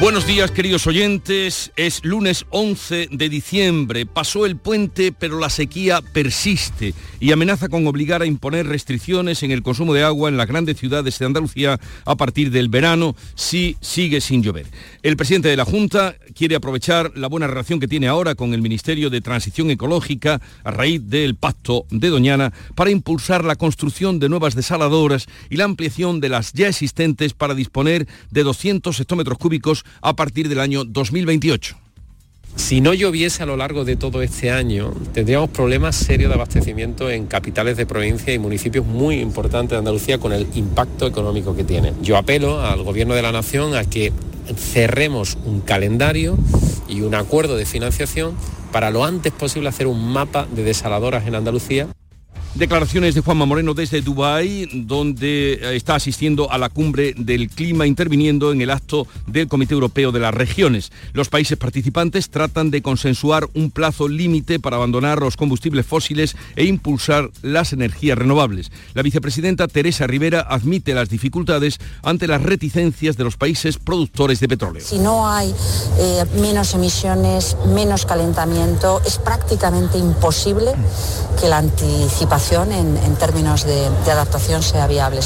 Buenos días queridos oyentes, es lunes 11 de diciembre, pasó el puente pero la sequía persiste y amenaza con obligar a imponer restricciones en el consumo de agua en las grandes ciudades de Andalucía a partir del verano si sigue sin llover. El presidente de la Junta quiere aprovechar la buena relación que tiene ahora con el Ministerio de Transición Ecológica a raíz del pacto de Doñana para impulsar la construcción de nuevas desaladoras y la ampliación de las ya existentes para disponer de 200 hectómetros cúbicos a partir del año 2028. Si no lloviese a lo largo de todo este año, tendríamos problemas serios de abastecimiento en capitales de provincia y municipios muy importantes de Andalucía con el impacto económico que tiene. Yo apelo al Gobierno de la Nación a que cerremos un calendario y un acuerdo de financiación para lo antes posible hacer un mapa de desaladoras en Andalucía Declaraciones de Juanma Moreno desde Dubái, donde eh, está asistiendo a la cumbre del clima, interviniendo en el acto del Comité Europeo de las Regiones. Los países participantes tratan de consensuar un plazo límite para abandonar los combustibles fósiles e impulsar las energías renovables. La vicepresidenta Teresa Rivera admite las dificultades ante las reticencias de los países productores de petróleo. Si no hay eh, menos emisiones, menos calentamiento, es prácticamente imposible que la anticipación en, términos de, de adaptación sea viable.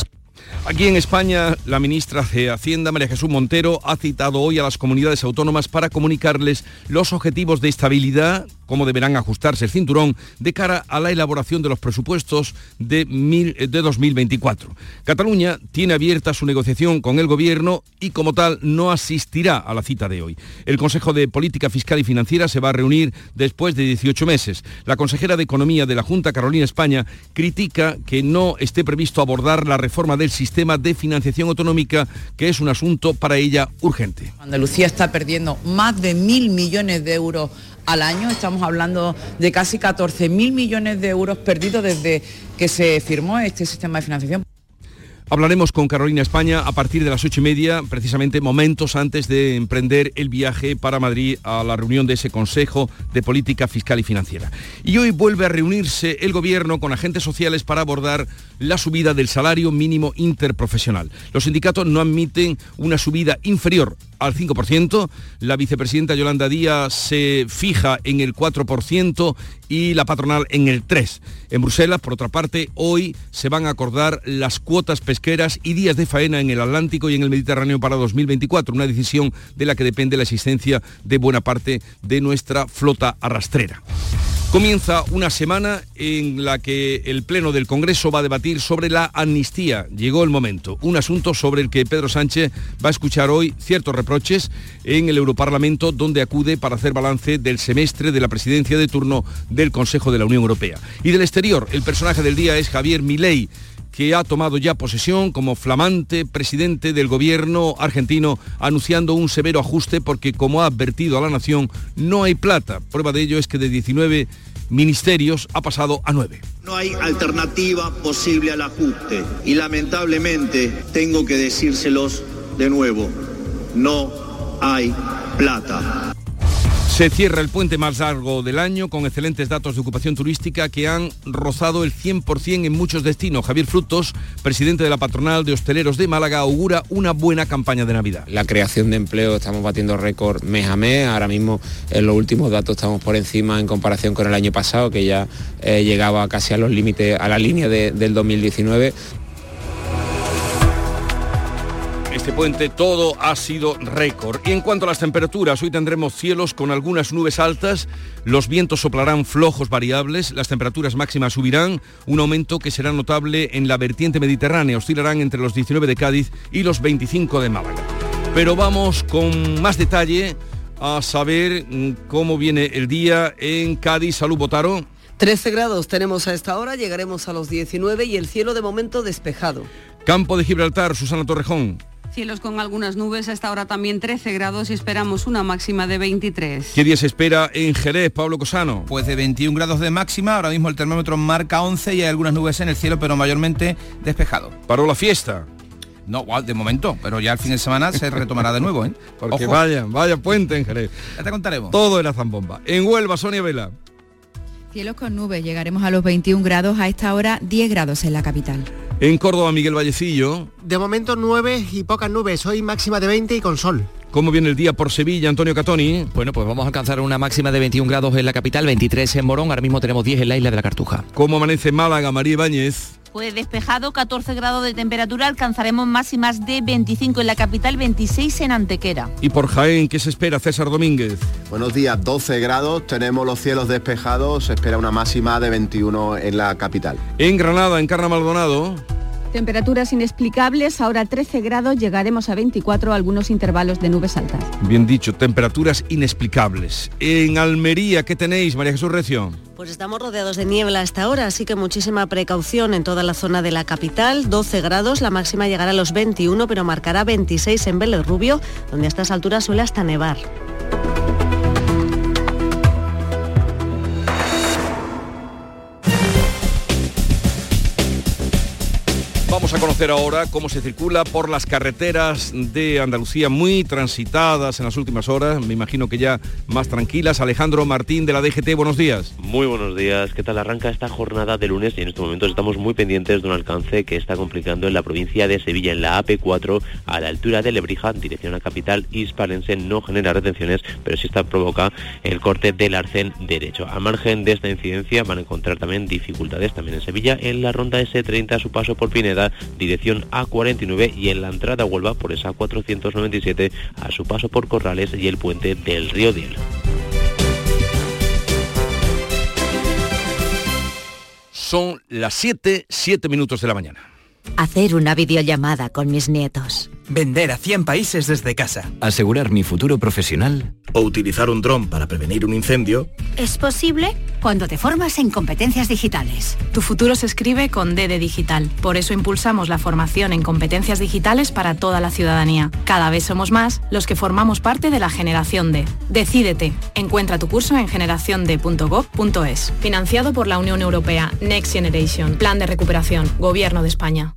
Aquí en España, la ministra de Hacienda, María Jesús Montero, ha citado hoy a las comunidades autónomas para comunicarles los objetivos de estabilidad cómo deberán ajustarse el cinturón de cara a la elaboración de los presupuestos de, de 2024. Cataluña tiene abierta su negociación con el Gobierno y como tal no asistirá a la cita de hoy. El Consejo de Política Fiscal y Financiera se va a reunir después de 18 meses. La consejera de Economía de la Junta, Carolina España, critica que no esté previsto abordar la reforma del sistema de financiación autonómica, que es un asunto para ella urgente. Andalucía está perdiendo más de mil millones de euros al año. Estamos hablando de casi 14.000 millones de euros perdidos desde que se firmó este sistema de financiación. Hablaremos con Carolina España a partir de las ocho y media, precisamente momentos antes de emprender el viaje para Madrid a la reunión de ese Consejo de Política Fiscal y Financiera. Y hoy vuelve a reunirse el Gobierno con agentes sociales para abordar la subida del salario mínimo interprofesional. Los sindicatos no admiten una subida inferior al 5%, la vicepresidenta Yolanda Díaz se fija en el 4% y la patronal en el 3%. En Bruselas, por otra parte, hoy se van a acordar las cuotas pesqueras y días de faena en el Atlántico y en el Mediterráneo para 2024, una decisión de la que depende la existencia de buena parte de nuestra flota arrastrera. Comienza una semana en la que el Pleno del Congreso va a debatir sobre la amnistía. Llegó el momento, un asunto sobre el que Pedro Sánchez va a escuchar hoy ciertos reproches en el Europarlamento, donde acude para hacer balance del semestre de la presidencia de turno del Consejo de la Unión Europea. Y del exterior, el personaje del día es Javier Milei que ha tomado ya posesión como flamante presidente del gobierno argentino, anunciando un severo ajuste porque, como ha advertido a la nación, no hay plata. Prueba de ello es que de 19 ministerios ha pasado a 9. No hay alternativa posible al ajuste y lamentablemente tengo que decírselos de nuevo, no hay plata. Se cierra el puente más largo del año con excelentes datos de ocupación turística que han rozado el 100% en muchos destinos. Javier Frutos, presidente de la patronal de hosteleros de Málaga, augura una buena campaña de Navidad. La creación de empleo estamos batiendo récord mes a mes. Ahora mismo en los últimos datos estamos por encima en comparación con el año pasado, que ya eh, llegaba casi a los límites, a la línea del 2019 este puente todo ha sido récord. Y en cuanto a las temperaturas, hoy tendremos cielos con algunas nubes altas, los vientos soplarán flojos variables, las temperaturas máximas subirán, un aumento que será notable en la vertiente mediterránea, oscilarán entre los 19 de Cádiz y los 25 de Málaga. Pero vamos con más detalle a saber mm, cómo viene el día en Cádiz. Salud, Botaro. 13 grados tenemos a esta hora, llegaremos a los 19 y el cielo de momento despejado. Campo de Gibraltar, Susana Torrejón. Cielos con algunas nubes, a esta hora también 13 grados y esperamos una máxima de 23. ¿Qué día se espera en Jerez, Pablo Cosano? Pues de 21 grados de máxima, ahora mismo el termómetro marca 11 y hay algunas nubes en el cielo, pero mayormente despejado. ¿Paró la fiesta? No, de momento, pero ya el fin de semana se retomará de nuevo, ¿eh? Porque vaya, vaya puente en Jerez. Ya te contaremos. Todo era zambomba. En Huelva, Sonia Vela. Cielos con nubes, llegaremos a los 21 grados, a esta hora 10 grados en la capital. En Córdoba, Miguel Vallecillo. De momento 9 y pocas nubes, hoy máxima de 20 y con sol. ¿Cómo viene el día por Sevilla, Antonio Catoni? Bueno, pues vamos a alcanzar una máxima de 21 grados en la capital, 23 en Morón, ahora mismo tenemos 10 en la isla de la Cartuja. ¿Cómo amanece Málaga, María Ibáñez? Pues despejado, 14 grados de temperatura, alcanzaremos máximas de 25 en la capital, 26 en Antequera. ¿Y por Jaén qué se espera, César Domínguez? Buenos días, 12 grados, tenemos los cielos despejados, se espera una máxima de 21 en la capital. En Granada, en Carna Maldonado. Temperaturas inexplicables, ahora 13 grados, llegaremos a 24, algunos intervalos de nubes altas. Bien dicho, temperaturas inexplicables. En Almería, ¿qué tenéis, María Jesús Recio? Pues estamos rodeados de niebla hasta ahora, así que muchísima precaución en toda la zona de la capital. 12 grados, la máxima llegará a los 21, pero marcará 26 en Vélez Rubio, donde a estas alturas suele hasta nevar. A conocer ahora cómo se circula por las carreteras de Andalucía muy transitadas en las últimas horas, me imagino que ya más tranquilas. Alejandro Martín de la DGT, buenos días. Muy buenos días, ¿qué tal arranca esta jornada de lunes? Y en estos momentos estamos muy pendientes de un alcance que está complicando en la provincia de Sevilla, en la AP4, a la altura de Lebrija, dirección a capital hispalense, no genera retenciones, pero sí está provoca el corte del arcén derecho. A margen de esta incidencia van a encontrar también dificultades también en Sevilla, en la ronda S30 a su paso por Pineda, dirección A49 y en la entrada a Huelva por esa 497 a su paso por Corrales y el puente del Río Diel. Son las 7, 7 minutos de la mañana. Hacer una videollamada con mis nietos. Vender a 100 países desde casa. Asegurar mi futuro profesional. O utilizar un dron para prevenir un incendio. Es posible cuando te formas en competencias digitales. Tu futuro se escribe con D de digital. Por eso impulsamos la formación en competencias digitales para toda la ciudadanía. Cada vez somos más los que formamos parte de la generación D. Decídete. Encuentra tu curso en generaciond.gov.es. Financiado por la Unión Europea. Next Generation. Plan de recuperación. Gobierno de España.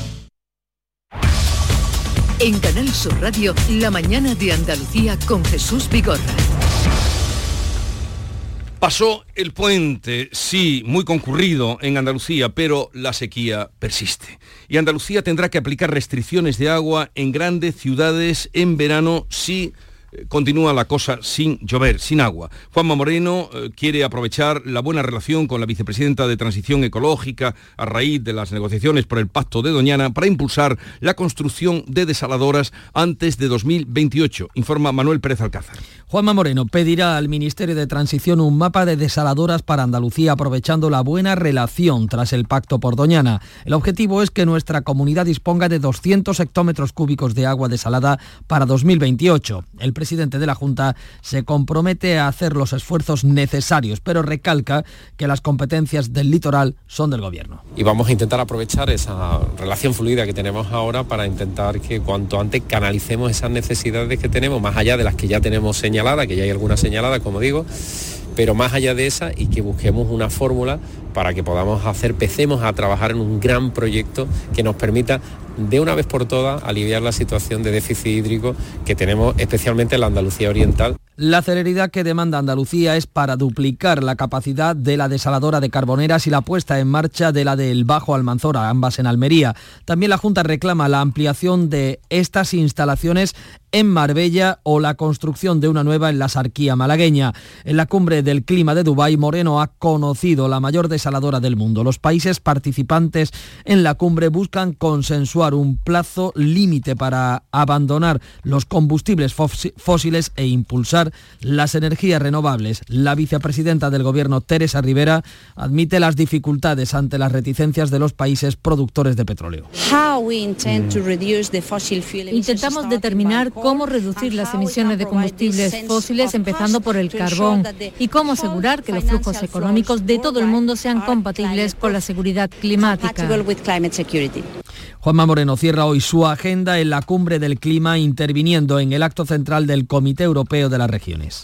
En Canal Sur Radio, la mañana de Andalucía con Jesús Vigorra. Pasó el puente, sí, muy concurrido en Andalucía, pero la sequía persiste. Y Andalucía tendrá que aplicar restricciones de agua en grandes ciudades en verano si continúa la cosa sin llover, sin agua. Juanma Moreno eh, quiere aprovechar la buena relación con la vicepresidenta de Transición Ecológica a raíz de las negociaciones por el Pacto de Doñana para impulsar la construcción de desaladoras antes de 2028, informa Manuel Pérez Alcázar. Juanma Moreno pedirá al Ministerio de Transición un mapa de desaladoras para Andalucía aprovechando la buena relación tras el Pacto por Doñana. El objetivo es que nuestra comunidad disponga de 200 hectómetros cúbicos de agua desalada para 2028. El presidente de la Junta se compromete a hacer los esfuerzos necesarios, pero recalca que las competencias del litoral son del Gobierno. Y vamos a intentar aprovechar esa relación fluida que tenemos ahora para intentar que cuanto antes canalicemos esas necesidades que tenemos, más allá de las que ya tenemos señaladas, que ya hay algunas señaladas, como digo, pero más allá de esa y que busquemos una fórmula para que podamos hacer, empecemos a trabajar en un gran proyecto que nos permita de una vez por todas aliviar la situación de déficit hídrico que tenemos especialmente en la Andalucía Oriental. La celeridad que demanda Andalucía es para duplicar la capacidad de la desaladora de Carboneras y la puesta en marcha de la del Bajo Almanzora, ambas en Almería. También la Junta reclama la ampliación de estas instalaciones en Marbella o la construcción de una nueva en la Sarquía malagueña. En la cumbre del clima de Dubái, Moreno ha conocido la mayor desaladora del mundo. Los países participantes en la cumbre buscan consensuar un plazo límite para abandonar los combustibles fósiles e impulsar impulsar las energías renovables. La vicepresidenta del Gobierno, Teresa Rivera, admite las dificultades ante las reticencias de los países productores de petróleo. Intentamos determinar cómo reducir las emisiones de combustibles fósiles empezando por el carbón y cómo asegurar que los flujos económicos de todo el mundo sean compatibles con la seguridad climática. Juanma Moreno cierra hoy su agenda en la cumbre del clima interviniendo en el acto central del Comité Europeo de las Regiones.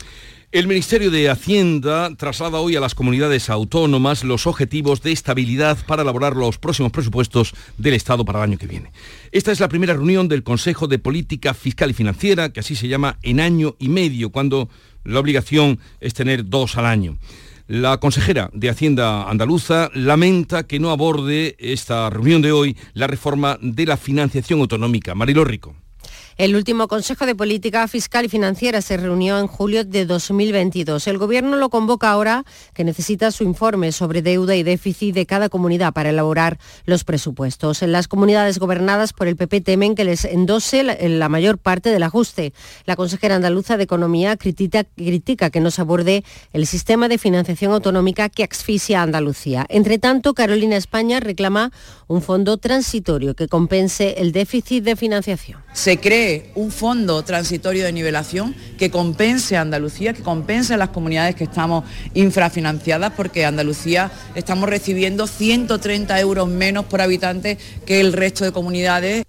El Ministerio de Hacienda traslada hoy a las comunidades autónomas los objetivos de estabilidad para elaborar los próximos presupuestos del Estado para el año que viene. Esta es la primera reunión del Consejo de Política Fiscal y Financiera, que así se llama en año y medio, cuando la obligación es tener dos al año. La consejera de Hacienda andaluza lamenta que no aborde esta reunión de hoy la reforma de la financiación autonómica. Marilo Rico. El último Consejo de Política Fiscal y Financiera se reunió en julio de 2022. El Gobierno lo convoca ahora que necesita su informe sobre deuda y déficit de cada comunidad para elaborar los presupuestos. En las comunidades gobernadas por el PP temen que les endose la, mayor parte del ajuste. La consejera andaluza de Economía critica, que no se aborde el sistema de financiación autonómica que asfixia a Andalucía. Entre tanto, Carolina España reclama un fondo transitorio que compense el déficit de financiación. Se cree un fondo transitorio de nivelación que compense a Andalucía, que compense a las comunidades que estamos infrafinanciadas, porque Andalucía estamos recibiendo 130 euros menos por habitante que el resto de comunidades.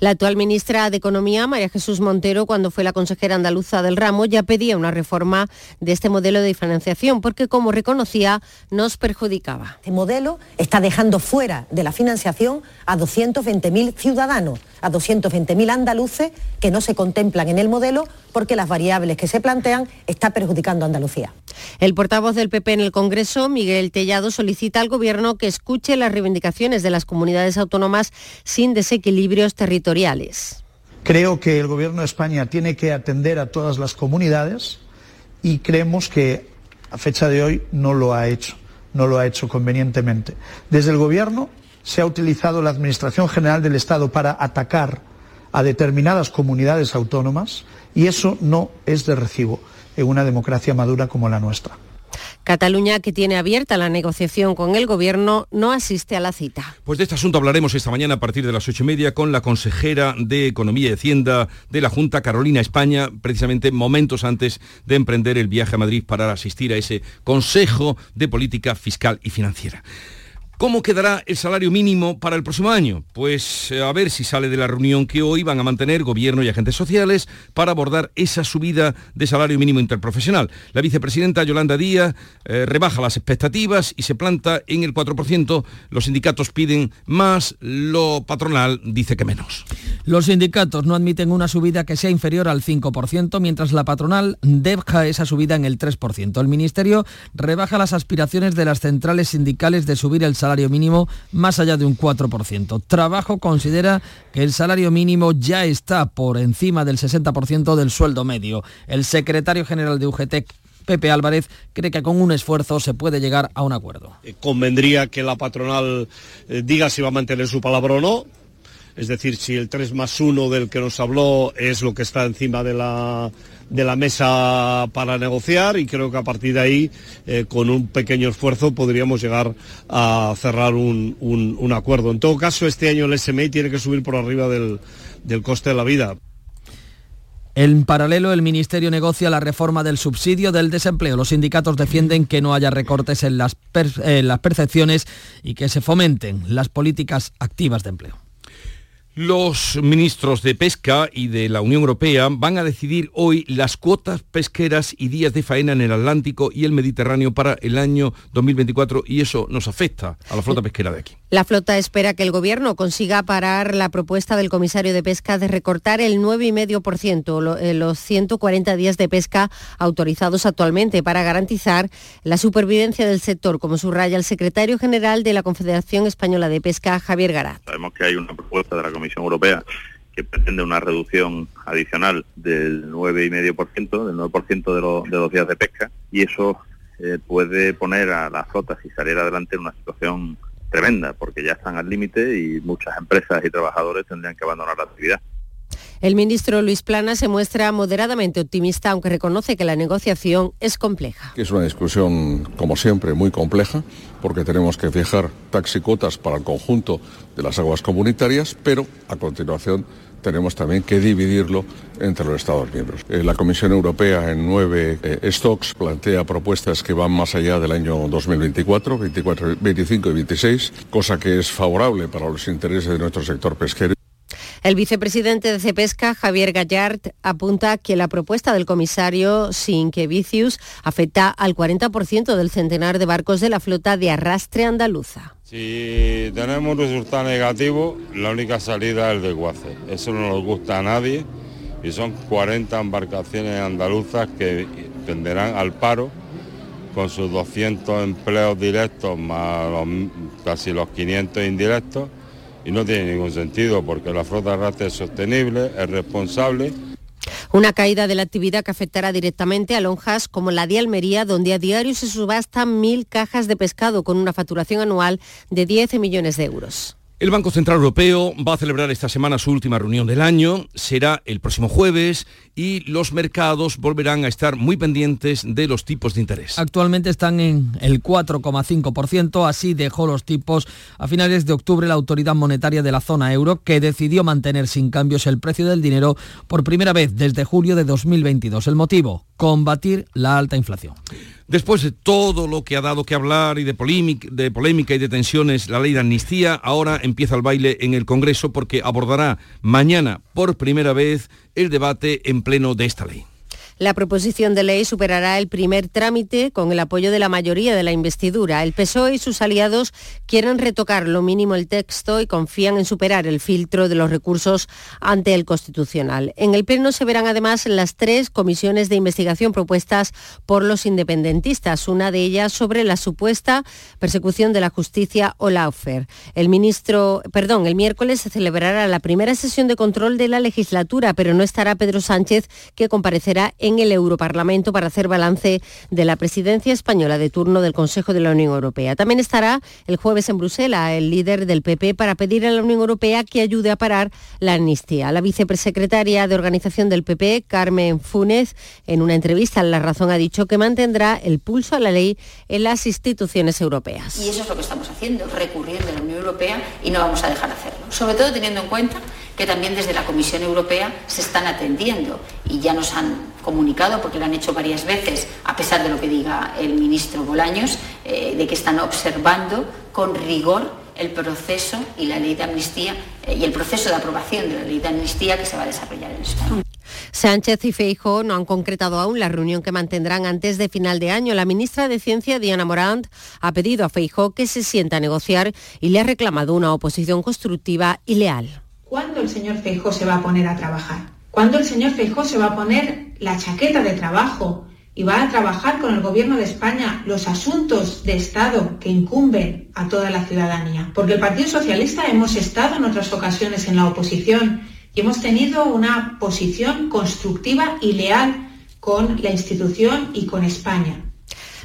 La actual ministra de Economía, María Jesús Montero, cuando fue la consejera andaluza del ramo, ya pedía una reforma de este modelo de financiación porque, como reconocía, nos perjudicaba. Este modelo está dejando fuera de la financiación a 220.000 ciudadanos, a 220.000 andaluces que no se contemplan en el modelo porque las variables que se plantean están perjudicando a Andalucía. El portavoz del PP en el Congreso, Miguel Tellado, solicita al Gobierno que escuche las reivindicaciones de las comunidades autónomas sin desequilibrios territoriales. Creo que el Gobierno de España tiene que atender a todas las comunidades y creemos que a fecha de hoy no lo ha hecho, no lo ha hecho convenientemente. Desde el Gobierno se ha utilizado la Administración General del Estado para atacar a determinadas comunidades autónomas y eso no es de recibo en una democracia madura como la nuestra. Cataluña, que tiene abierta la negociación con el Gobierno, no asiste a la cita. Pues de este asunto hablaremos esta mañana a partir de las ocho y media con la consejera de Economía y Hacienda de la Junta, Carolina España, precisamente momentos antes de emprender el viaje a Madrid para asistir a ese Consejo de Política Fiscal y Financiera. ¿Cómo quedará el salario mínimo para el próximo año? Pues eh, a ver si sale de la reunión que hoy van a mantener gobierno y agentes sociales para abordar esa subida de salario mínimo interprofesional. La vicepresidenta Yolanda Díaz eh, rebaja las expectativas y se planta en el 4%. Los sindicatos piden más, lo patronal dice que menos. Los sindicatos no admiten una subida que sea inferior al 5%, mientras la patronal deja esa subida en el 3%. El Ministerio rebaja las aspiraciones de las centrales sindicales de subir el salario salario mínimo más allá de un 4%. Trabajo considera que el salario mínimo ya está por encima del 60% del sueldo medio. El secretario general de UGT, Pepe Álvarez cree que con un esfuerzo se puede llegar a un acuerdo. Eh, convendría que la patronal eh, diga si va a mantener su palabra o no. Es decir, si el 3 más 1 del que nos habló es lo que está encima de la, mesa para negociar y creo que a partir de ahí, eh, con un pequeño esfuerzo, podríamos llegar a cerrar un, acuerdo. En todo caso, este año el SMI tiene que subir por arriba del, coste de la vida. En paralelo, el Ministerio negocia la reforma del subsidio del desempleo. Los sindicatos defienden que no haya recortes en las percepciones y que se fomenten las políticas activas de empleo. Los ministros de Pesca y de la Unión Europea van a decidir hoy las cuotas pesqueras y días de faena en el Atlántico y el Mediterráneo para el año 2024 y eso nos afecta a la flota pesquera de aquí. La flota espera que el Gobierno consiga parar la propuesta del comisario de Pesca de recortar el 9,5%, eh, los 140 días de pesca autorizados actualmente para garantizar la supervivencia del sector, como subraya el secretario general de la Confederación Española de Pesca, Javier Garat. Sabemos que hay una propuesta de la Comisión Europea que pretende una reducción adicional del 9,5%, del 9% de, de los días de pesca, y eso eh, puede poner a las flotas y salir adelante en una situación tremenda, porque ya están al límite y muchas empresas y trabajadores tendrían que abandonar la actividad. El ministro Luis Plana se muestra moderadamente optimista, aunque reconoce que la negociación es compleja. Es una discusión, como siempre, muy compleja, porque tenemos que fijar taxicotas para el conjunto de las aguas comunitarias, pero a continuación tenemos también que dividirlo entre los Estados miembros. Eh, la Comisión Europea en nueve eh, stocks plantea propuestas que van más allá del año 2024, 24, 25 y 26, cosa que es favorable para los intereses de nuestro sector pesquero. El vicepresidente de Cepesca, Javier Gallard, apunta que la propuesta del comisario Sinquevicius afecta al 40% del centenar de barcos de la flota de arrastre andaluza. Si tenemos un resultado negativo, la única salida es el desguace. Eso no nos gusta a nadie y son 40 embarcaciones andaluzas que tenderán al paro con sus 200 empleos directos más casi los 500 indirectos y no tiene ningún sentido porque la flota arrastre es sostenible, es responsable. Una caída de la actividad que afectará directamente a lonjas como la de Almería, donde a diario se subastan mil cajas de pescado con una facturación anual de 10 millones de euros. El Banco Central Europeo va a celebrar esta semana su última reunión del año, será el próximo jueves y los mercados volverán a estar muy pendientes de los tipos de interés. Actualmente están en el 4,5%, así dejó los tipos a finales de octubre la autoridad monetaria de la zona euro que decidió mantener sin cambios el precio del dinero por primera vez desde julio de 2022. El motivo, combatir la alta inflación. Después de todo lo que ha dado que hablar y de polémica, y de tensiones la ley de amnistía, ahora empieza el baile en el Congreso porque abordará mañana por primera vez el debate en pleno de esta ley. La proposición de ley superará el primer trámite con el apoyo de la mayoría de la investidura. El PSOE y sus aliados quieren retocar lo mínimo el texto y confían en superar el filtro de los recursos ante el Constitucional. En el Pleno se verán además las tres comisiones de investigación propuestas por los independentistas, una de ellas sobre la supuesta persecución de la justicia o la OFER. El ministro, perdón, el miércoles se celebrará la primera sesión de control de la legislatura, pero no estará Pedro Sánchez, que comparecerá en en el Europarlamento para hacer balance de la presidencia española de turno del Consejo de la Unión Europea. También estará el jueves en Bruselas el líder del PP para pedir a la Unión Europea que ayude a parar la amnistía. La vicepresecretaria de organización del PP, Carmen Funes, en una entrevista en La Razón ha dicho que mantendrá el pulso a la ley en las instituciones europeas. Y eso es lo que estamos haciendo, recurriendo a la Unión Europea y no vamos a dejar de hacerlo. Sobre todo teniendo en cuenta que también desde la Comisión Europea se están atendiendo y ya nos han comunicado, porque lo han hecho varias veces, a pesar de lo que diga el ministro Bolaños, eh, de que están observando con rigor el proceso y la ley de amnistía eh, y el proceso de aprobación de la ley de amnistía que se va a desarrollar en España. Sánchez y Feijóo no han concretado aún la reunión que mantendrán antes de final de año. La ministra de Ciencia, Diana Morant, ha pedido a Feijóo que se sienta a negociar y le ha reclamado una oposición constructiva y leal. ¿Cuándo el señor Feijó se va a poner a trabajar? ¿Cuándo el señor Feijó se va a poner la chaqueta de trabajo y va a trabajar con el Gobierno de España los asuntos de Estado que incumben a toda la ciudadanía? Porque el Partido Socialista hemos estado en otras ocasiones en la oposición y hemos tenido una posición constructiva y leal con la institución y con España.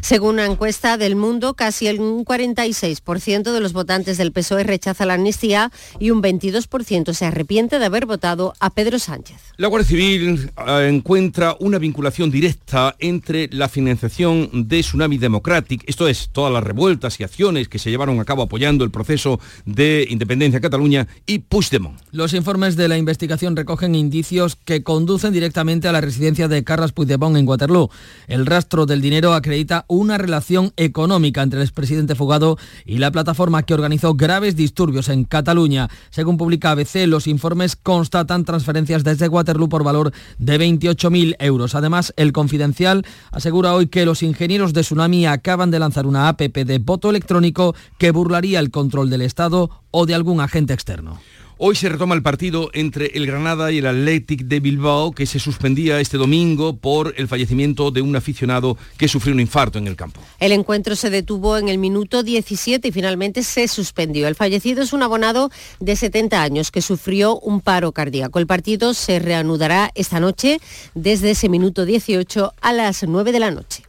Según una encuesta del mundo, casi el 46% de los votantes del PSOE rechaza la amnistía y un 22% se arrepiente de haber votado a Pedro Sánchez. La Guardia Civil eh, encuentra una vinculación directa entre la financiación de Tsunami Democratic, esto es, todas las revueltas y acciones que se llevaron a cabo apoyando el proceso de independencia de Cataluña y Puigdemont. Los informes de la investigación recogen indicios que conducen directamente a la residencia de Carles Puigdemont en Waterloo. El rastro del dinero acredita una relación económica entre el expresidente Fugado y la plataforma que organizó graves disturbios en Cataluña. Según publica ABC, los informes constatan transferencias desde Waterloo por valor de 28.000 euros. Además, el Confidencial asegura hoy que los ingenieros de Tsunami acaban de lanzar una APP de voto electrónico que burlaría el control del Estado o de algún agente externo. Hoy se retoma el partido entre el Granada y el Athletic de Bilbao, que se suspendía este domingo por el fallecimiento de un aficionado que sufrió un infarto en el campo. El encuentro se detuvo en el minuto 17 y finalmente se suspendió. El fallecido es un abonado de 70 años que sufrió un paro cardíaco. El partido se reanudará esta noche desde ese minuto 18 a las 9 de la noche.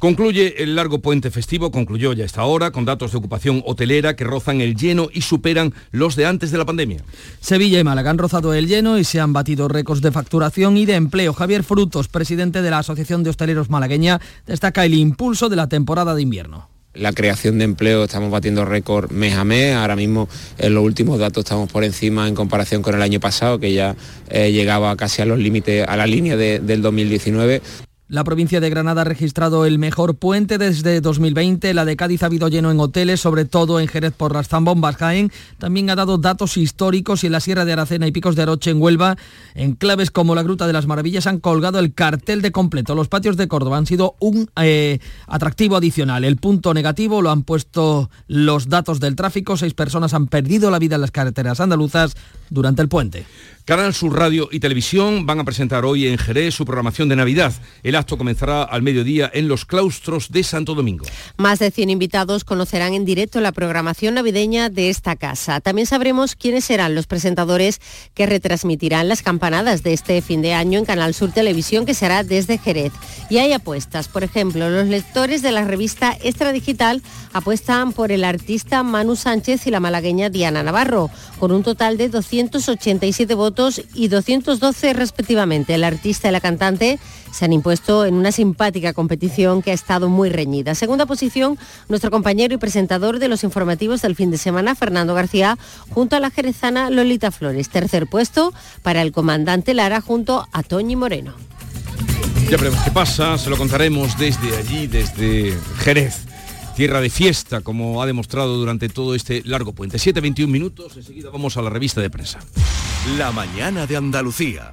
Concluye el largo puente festivo, concluyó ya esta hora, con datos de ocupación hotelera que rozan el lleno y superan los de antes de la pandemia. Sevilla y Málaga han rozado el lleno y se han batido récords de facturación y de empleo. Javier Frutos, presidente de la Asociación de Hosteleros Malagueña, destaca el impulso de la temporada de invierno. La creación de empleo estamos batiendo récord mes a mes. Ahora mismo en los últimos datos estamos por encima en comparación con el año pasado, que ya eh, llegaba casi a los límites, a la línea del 2019. La provincia de Granada ha registrado el mejor puente desde 2020. La de Cádiz ha habido lleno en hoteles, sobre todo en Jerez por las zambombas Jaén. También ha dado datos históricos y en la Sierra de Aracena y Picos de Aroche en Huelva, en claves como la Gruta de las Maravillas, han colgado el cartel de completo. Los patios de Córdoba han sido un eh, atractivo adicional. El punto negativo lo han puesto los datos del tráfico. Seis personas han perdido la vida en las carreteras andaluzas durante el puente. Canal Sur Radio y Televisión van a presentar hoy en Jerez su programación de Navidad. El acto comenzará al mediodía en los claustros de Santo Domingo. Más de 100 invitados conocerán en directo la programación navideña de esta casa. También sabremos quiénes serán los presentadores que retransmitirán las campanadas de este fin de año en Canal Sur Televisión que será desde Jerez. Y hay apuestas, por ejemplo, los lectores de la revista Extra Digital apuestan por el artista Manu Sánchez y la malagueña Diana Navarro, con un total de 287 votos y 212 respectivamente. El artista y la cantante se han impuesto en una simpática competición que ha estado muy reñida. Segunda posición, nuestro compañero y presentador de los informativos del fin de semana, Fernando García, junto a la jerezana Lolita Flores. Tercer puesto para el comandante Lara junto a Toñi Moreno. Ya veremos qué pasa, se lo contaremos desde allí, desde Jerez tierra de fiesta, como ha demostrado durante todo este largo puente. 7.21 minutos, enseguida vamos a la revista de prensa. La mañana de Andalucía.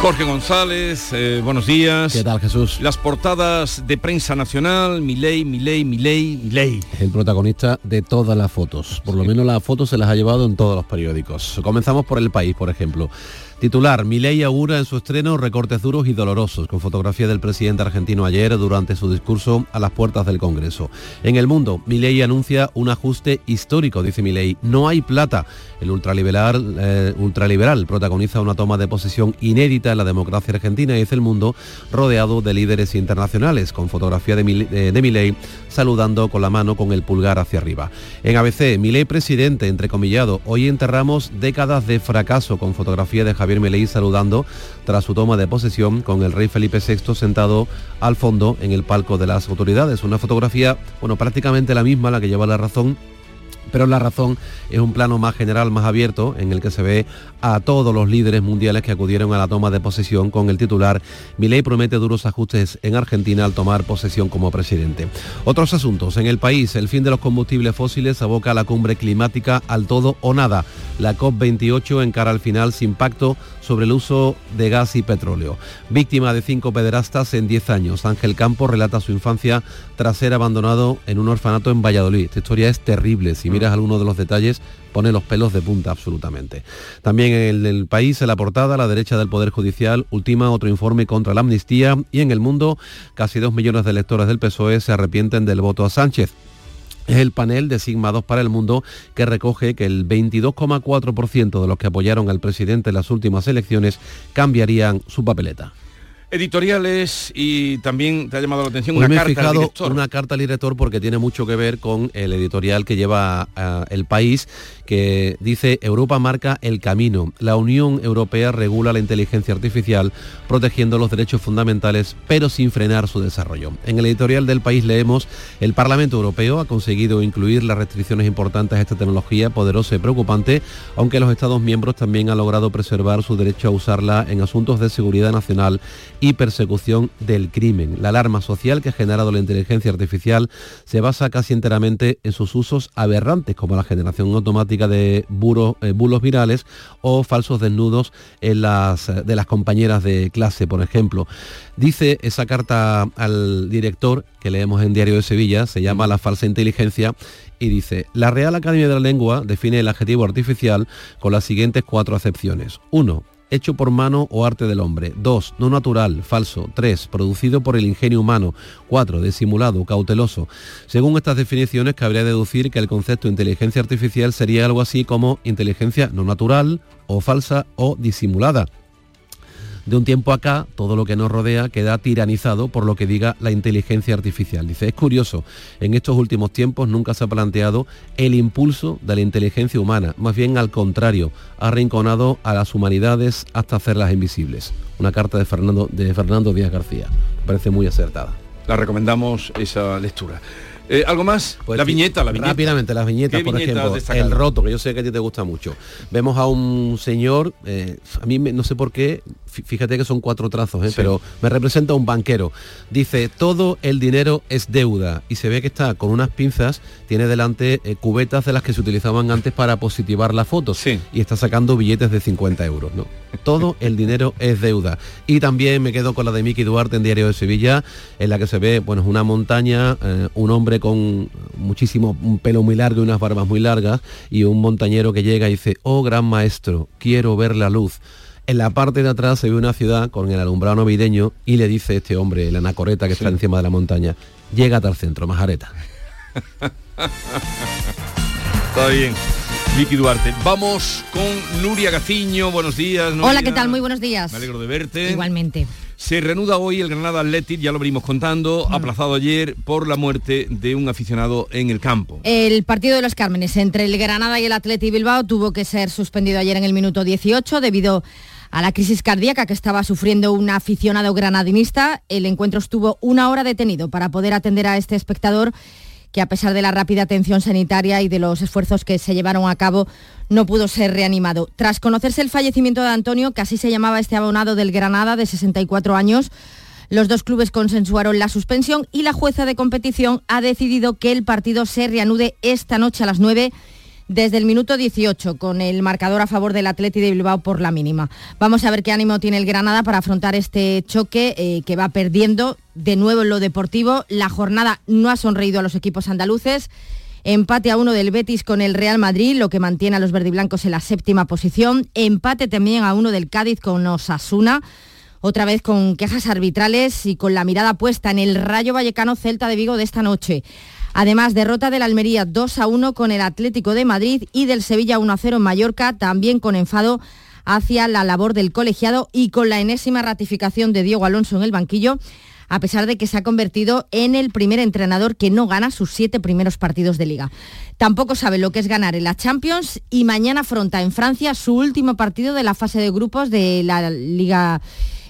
Jorge González, eh, buenos días. ¿Qué tal, Jesús? Las portadas de prensa nacional, Milei, Milei, Milei, Milei. El protagonista de todas las fotos. Por lo menos las fotos se las ha llevado en todos los periódicos. Comenzamos por El País, por ejemplo. Titular, Milei augura en su estreno recortes duros y dolorosos, con fotografía del presidente argentino ayer durante su discurso a las puertas del Congreso. En el mundo, Milei anuncia un ajuste histórico, dice Milei. No hay plata. El ultraliberal, eh, ultraliberal protagoniza una toma de posesión inédita en la democracia argentina y es el mundo rodeado de líderes internacionales, con fotografía de, eh, de Milei saludando con la mano con el pulgar hacia arriba. En ABC, Milei presidente, entrecomillado, hoy enterramos décadas de fracaso con fotografía de Javier Javier saludando tras su toma de posesión con el rey Felipe VI sentado al fondo en el palco de las autoridades. Una fotografía, bueno, prácticamente la misma, la que lleva la razón pero la razón es un plano más general, más abierto, en el que se ve a todos los líderes mundiales que acudieron a la toma de posesión con el titular Milei promete duros ajustes en Argentina al tomar posesión como presidente. Otros asuntos. En el país, el fin de los combustibles fósiles aboca a la cumbre climática al todo o nada. La COP28 encara al final sin pacto sobre el uso de gas y petróleo. Víctima de cinco pederastas en 10 años, Ángel Campos relata su infancia tras ser abandonado en un orfanato en Valladolid. Esta historia es terrible. Si miras alguno de los detalles, pone los pelos de punta absolutamente. También en el país, en la portada, la derecha del Poder Judicial ultima otro informe contra la amnistía y en el mundo casi dos millones de electores del PSOE se arrepienten del voto a Sánchez es el panel de Sigma 2 para el mundo que recoge que el 22,4% de los que apoyaron al presidente en las últimas elecciones cambiarían su papeleta editoriales y también te ha llamado la atención una carta al director. Una carta al director porque tiene mucho que ver con el editorial que lleva eh, el país que dice Europa marca el camino. La Unión Europea regula la inteligencia artificial protegiendo los derechos fundamentales pero sin frenar su desarrollo. En el editorial del país leemos el Parlamento Europeo ha conseguido incluir las restricciones importantes a esta tecnología poderosa y preocupante, aunque los Estados miembros también han logrado preservar su derecho a usarla en asuntos de seguridad nacional y persecución del crimen. La alarma social que ha generado la inteligencia artificial se basa casi enteramente en sus usos aberrantes, como la generación automática de eh, bulos virales o falsos desnudos en las, eh, de las compañeras de clase, por ejemplo. Dice esa carta al director que leemos en Diario de Sevilla, se llama La falsa inteligencia, y dice, la Real Academia de la Lengua define el adjetivo artificial con las siguientes cuatro acepciones. 1 hecho por mano o arte del hombre. 2. No natural, falso. 3. Producido por el ingenio humano. 4. Disimulado, cauteloso. Según estas definiciones, cabría deducir que el concepto de inteligencia artificial sería algo así como inteligencia no natural o falsa o disimulada de un tiempo acá, todo lo que nos rodea queda tiranizado por lo que diga la inteligencia artificial. Dice, es curioso, en estos últimos tiempos nunca se ha planteado el impulso de la inteligencia humana, más bien al contrario, ha arrinconado a las humanidades hasta hacerlas invisibles. Una carta de Fernando, de Fernando Díaz García. parece muy acertada. La recomendamos esa lectura. Eh, ¿Algo más? Pues la viñeta, la viñeta. Rápidamente, las viñetas, por ejemplo, el roto, que yo sé que a ti te gusta mucho. Vemos a un señor, eh, a mí no sé por qué, fíjate que son cuatro trazos, ¿eh? pero me representa un banquero. Dice, todo el dinero es deuda. Y se ve que está con unas pinzas, tiene delante cubetas de las que se utilizaban antes para positivar las fotos. Y está sacando billetes de 50 euros. ¿no? Todo el dinero es deuda. Y también me quedo con la de Miki Duarte en Diario de Sevilla, en la que se ve, bueno, una montaña, un hombre con muchísimo, un pelo muy largo y unas barbas muy largas, y un montañero que llega y dice, oh gran maestro, quiero ver la luz. En la parte de atrás se ve una ciudad con el alumbrado navideño y le dice este hombre, la anacoreta que está encima de la montaña, llega al centro, Majareta. Está bien. Vicky Duarte. Vamos con Nuria Gaciño. Buenos días. Hola, ¿qué tal? Muy buenos días. Me alegro de verte. Igualmente. Se reanuda hoy el Granada Athletic, ya lo venimos contando, mm. aplazado ayer por la muerte de un aficionado en el campo. El partido de los Cármenes entre el Granada y el Athletic Bilbao tuvo que ser suspendido ayer en el minuto 18 debido a la crisis cardíaca que estaba sufriendo un aficionado granadinista. El encuentro estuvo una hora detenido para poder atender a este espectador que a pesar de la rápida atención sanitaria y de los esfuerzos que se llevaron a cabo, no pudo ser reanimado. Tras conocerse el fallecimiento de Antonio, que así se llamaba este abonado del Granada de 64 años, los dos clubes consensuaron la suspensión y la jueza de competición ha decidido que el partido se reanude esta noche a las 9 desde el minuto 18 con el marcador a favor del Atleti de Bilbao por la mínima. Vamos a ver qué ánimo tiene el Granada para afrontar este choque eh, que va perdiendo de nuevo en lo deportivo. La jornada no ha sonreído a los equipos andaluces. Empate a uno del Betis con el Real Madrid, lo que mantiene a los verdiblancos en la séptima posición. Empate también a uno del Cádiz con Osasuna otra vez con quejas arbitrales y con la mirada puesta en el Rayo Vallecano Celta de Vigo de esta noche. Además, derrota del Almería 2 a 1 con el Atlético de Madrid y del Sevilla 1 a 0 en Mallorca, también con enfado hacia la labor del colegiado y con la enésima ratificación de Diego Alonso en el banquillo, a pesar de que se ha convertido en el primer entrenador que no gana sus siete primeros partidos de liga. Tampoco sabe lo que es ganar en la Champions y mañana afronta en Francia su último partido de la fase de grupos de la Liga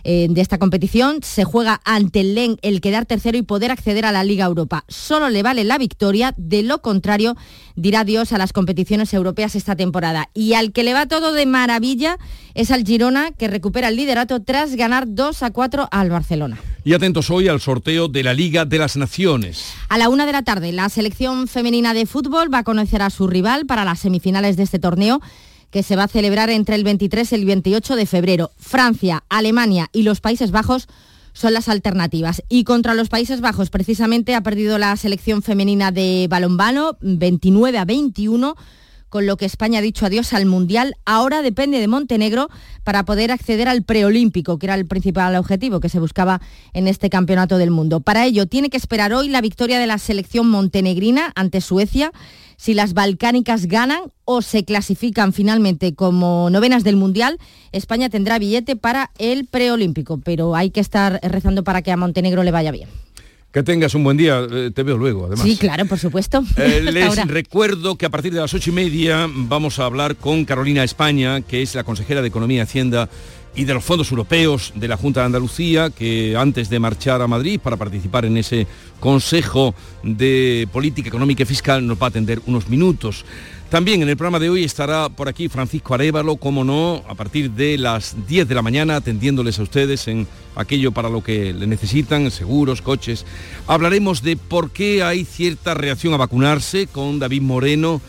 eh, de esta competición. Se juega ante el LEN el quedar tercero y poder acceder a la Liga Europa. Solo le vale la victoria, de lo contrario dirá Dios a las competiciones europeas esta temporada. Y al que le va todo de maravilla es al Girona, que recupera el liderato tras ganar 2 a 4 al Barcelona. Y atentos hoy al sorteo de la Liga de las Naciones. A la una de la tarde, la selección femenina de fútbol va a conocer a su rival para las semifinales de este torneo que se va a celebrar entre el 23 y el 28 de febrero. Francia, Alemania y los Países Bajos son las alternativas. Y contra los Países Bajos, precisamente, ha perdido la selección femenina de balonmano 29 a 21 con lo que España ha dicho adiós al Mundial. Ahora depende de Montenegro para poder acceder al preolímpico, que era el principal objetivo que se buscaba en este campeonato del mundo. Para ello, tiene que esperar hoy la victoria de la selección montenegrina ante Suecia si las balcánicas ganan o se clasifican finalmente como novenas del Mundial, España tendrá billete para el preolímpico, pero hay que estar rezando para que a Montenegro le vaya bien. Que tengas un buen día, eh, te veo luego, además. Sí, claro, por supuesto. Eh, les recuerdo que a partir de las ocho y media vamos a hablar con Carolina España, que es la consejera de Economía y Hacienda y de los fondos europeos de la Junta de Andalucía, que antes de marchar a Madrid para participar en ese Consejo de Política Económica y Fiscal nos va a atender unos minutos. También en el programa de hoy estará por aquí Francisco Arevalo, como no, a partir de las 10 de la mañana, atendiéndoles a ustedes en aquello para lo que le necesitan, seguros, coches. Hablaremos de por qué hay cierta reacción a vacunarse con David Moreno,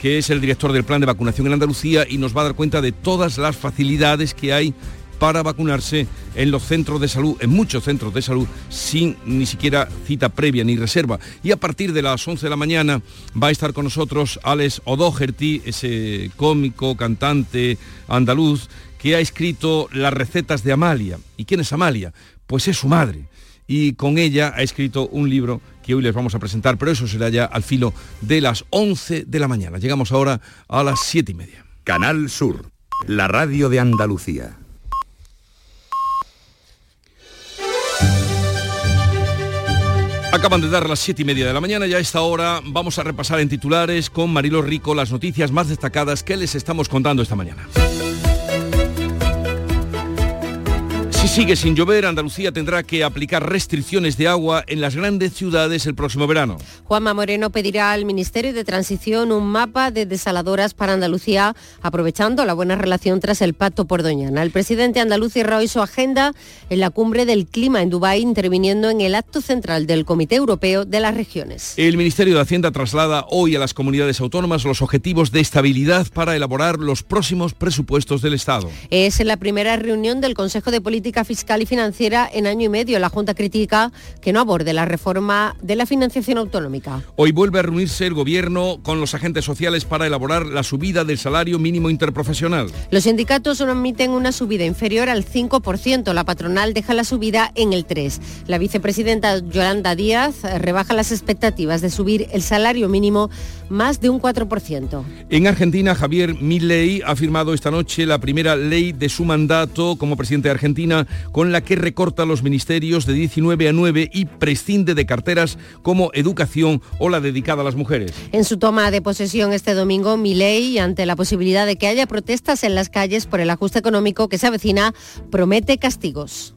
que es el director del plan de vacunación en Andalucía y nos va a dar cuenta de todas las facilidades que hay para vacunarse en los centros de salud, en muchos centros de salud, sin ni siquiera cita previa ni reserva. Y a partir de las 11 de la mañana va a estar con nosotros Alex O'Doherty, ese cómico, cantante andaluz, que ha escrito las recetas de Amalia. ¿Y quién es Amalia? Pues es su madre. Y con ella ha escrito un libro que hoy les vamos a presentar, pero eso será ya al filo de las 11 de la mañana. Llegamos ahora a las 7 y media. Canal Sur, la radio de Andalucía. Acaban de dar las siete y media de la mañana y a esta hora vamos a repasar en titulares con Marilo Rico las noticias más destacadas que les estamos contando esta mañana. Si sigue sin llover, Andalucía tendrá que aplicar restricciones de agua en las grandes ciudades el próximo verano. Juanma Moreno pedirá al Ministerio de Transición un mapa de desaladoras para Andalucía, aprovechando la buena relación tras el pacto por Doñana. El presidente andaluz cerró hoy su agenda en la cumbre del clima en Dubái, interviniendo en el acto central del Comité Europeo de las Regiones. El Ministerio de Hacienda traslada hoy a las comunidades autónomas los objetivos de estabilidad para elaborar los próximos presupuestos del Estado. Es la primera reunión del Consejo de Política Fiscal y Financiera en año y medio. La Junta critica que no aborde la reforma de la financiación autonómica. Hoy vuelve a reunirse el Gobierno con los agentes sociales para elaborar la subida del salario mínimo interprofesional. Los sindicatos no admiten una subida inferior al 5%. La patronal deja la subida en el 3%. La vicepresidenta Yolanda Díaz rebaja las expectativas de subir el salario mínimo más de un 4%. En Argentina, Javier Milei ha firmado esta noche la primera ley de su mandato como presidente de Argentina con la que recorta los ministerios de 19 a 9 y prescinde de carteras como educación o la dedicada a las mujeres. En su toma de posesión este domingo, Milei, ante la posibilidad de que haya protestas en las calles por el ajuste económico que se avecina, promete castigos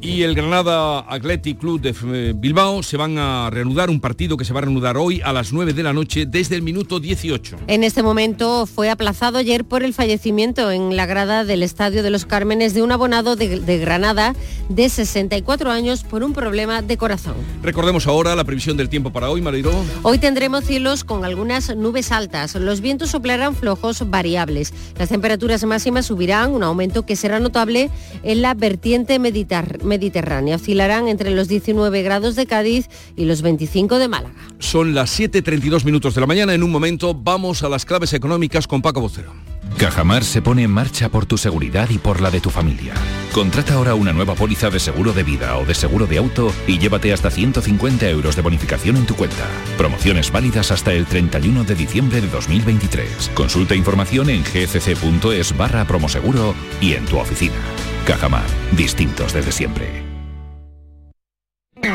y el Granada Athletic Club de Bilbao se van a reanudar un partido que se va a reanudar hoy a las 9 de la noche desde el minuto 18. En este momento fue aplazado ayer por el fallecimiento en la grada del Estadio de los Cármenes de un abonado de, de Granada de 64 años por un problema de corazón. Recordemos ahora la previsión del tiempo para hoy, Mareiro. Hoy tendremos cielos con algunas nubes altas. Los vientos soplarán flojos variables. Las temperaturas máximas subirán, un aumento que será notable en la vertiente mediterránea mediterránea. Oscilarán entre los 19 grados de Cádiz y los 25 de Málaga. Son las 7.32 minutos de la mañana. En un momento vamos a las claves económicas con Paco Vocero. Cajamar se pone en marcha por tu seguridad y por la de tu familia. Contrata ahora una nueva póliza de seguro de vida o de seguro de auto y llévate hasta 150 euros de bonificación en tu cuenta. Promociones válidas hasta el 31 de diciembre de 2023. Consulta información en gcc.es barra promoseguro y en tu oficina. Cajamar, distintos desde siempre.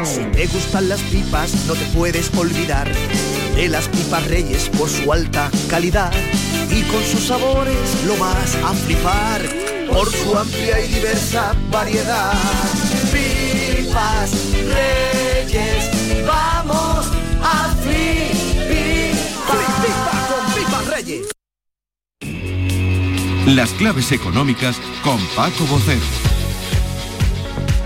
Si te gustan las pipas, no te puedes olvidar de las pipas reyes por su alta calidad y con sus sabores lo vas a flipar por su amplia y diversa variedad. Pipas reyes, vamos a flipar. con pipas reyes. Las claves económicas con Paco Bocero.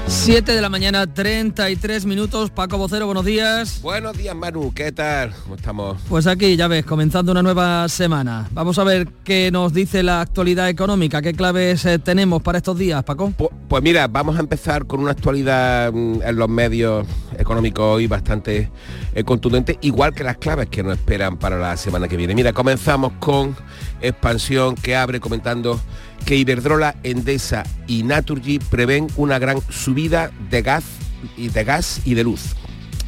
7 de la mañana, 33 minutos. Paco Vocero, buenos días. Buenos días, Manu. ¿Qué tal? ¿Cómo estamos? Pues aquí, ya ves, comenzando una nueva semana. Vamos a ver qué nos dice la actualidad económica, qué claves eh, tenemos para estos días, Paco. Pues, pues, mira, vamos a empezar con una actualidad mm, en los medios económicos hoy bastante eh, contundente, igual que las claves que nos esperan para la semana que viene. Mira, comenzamos con expansión que abre comentando que Iberdrola, Endesa y Naturgy prevén una gran subida de gas y de gas y de luz.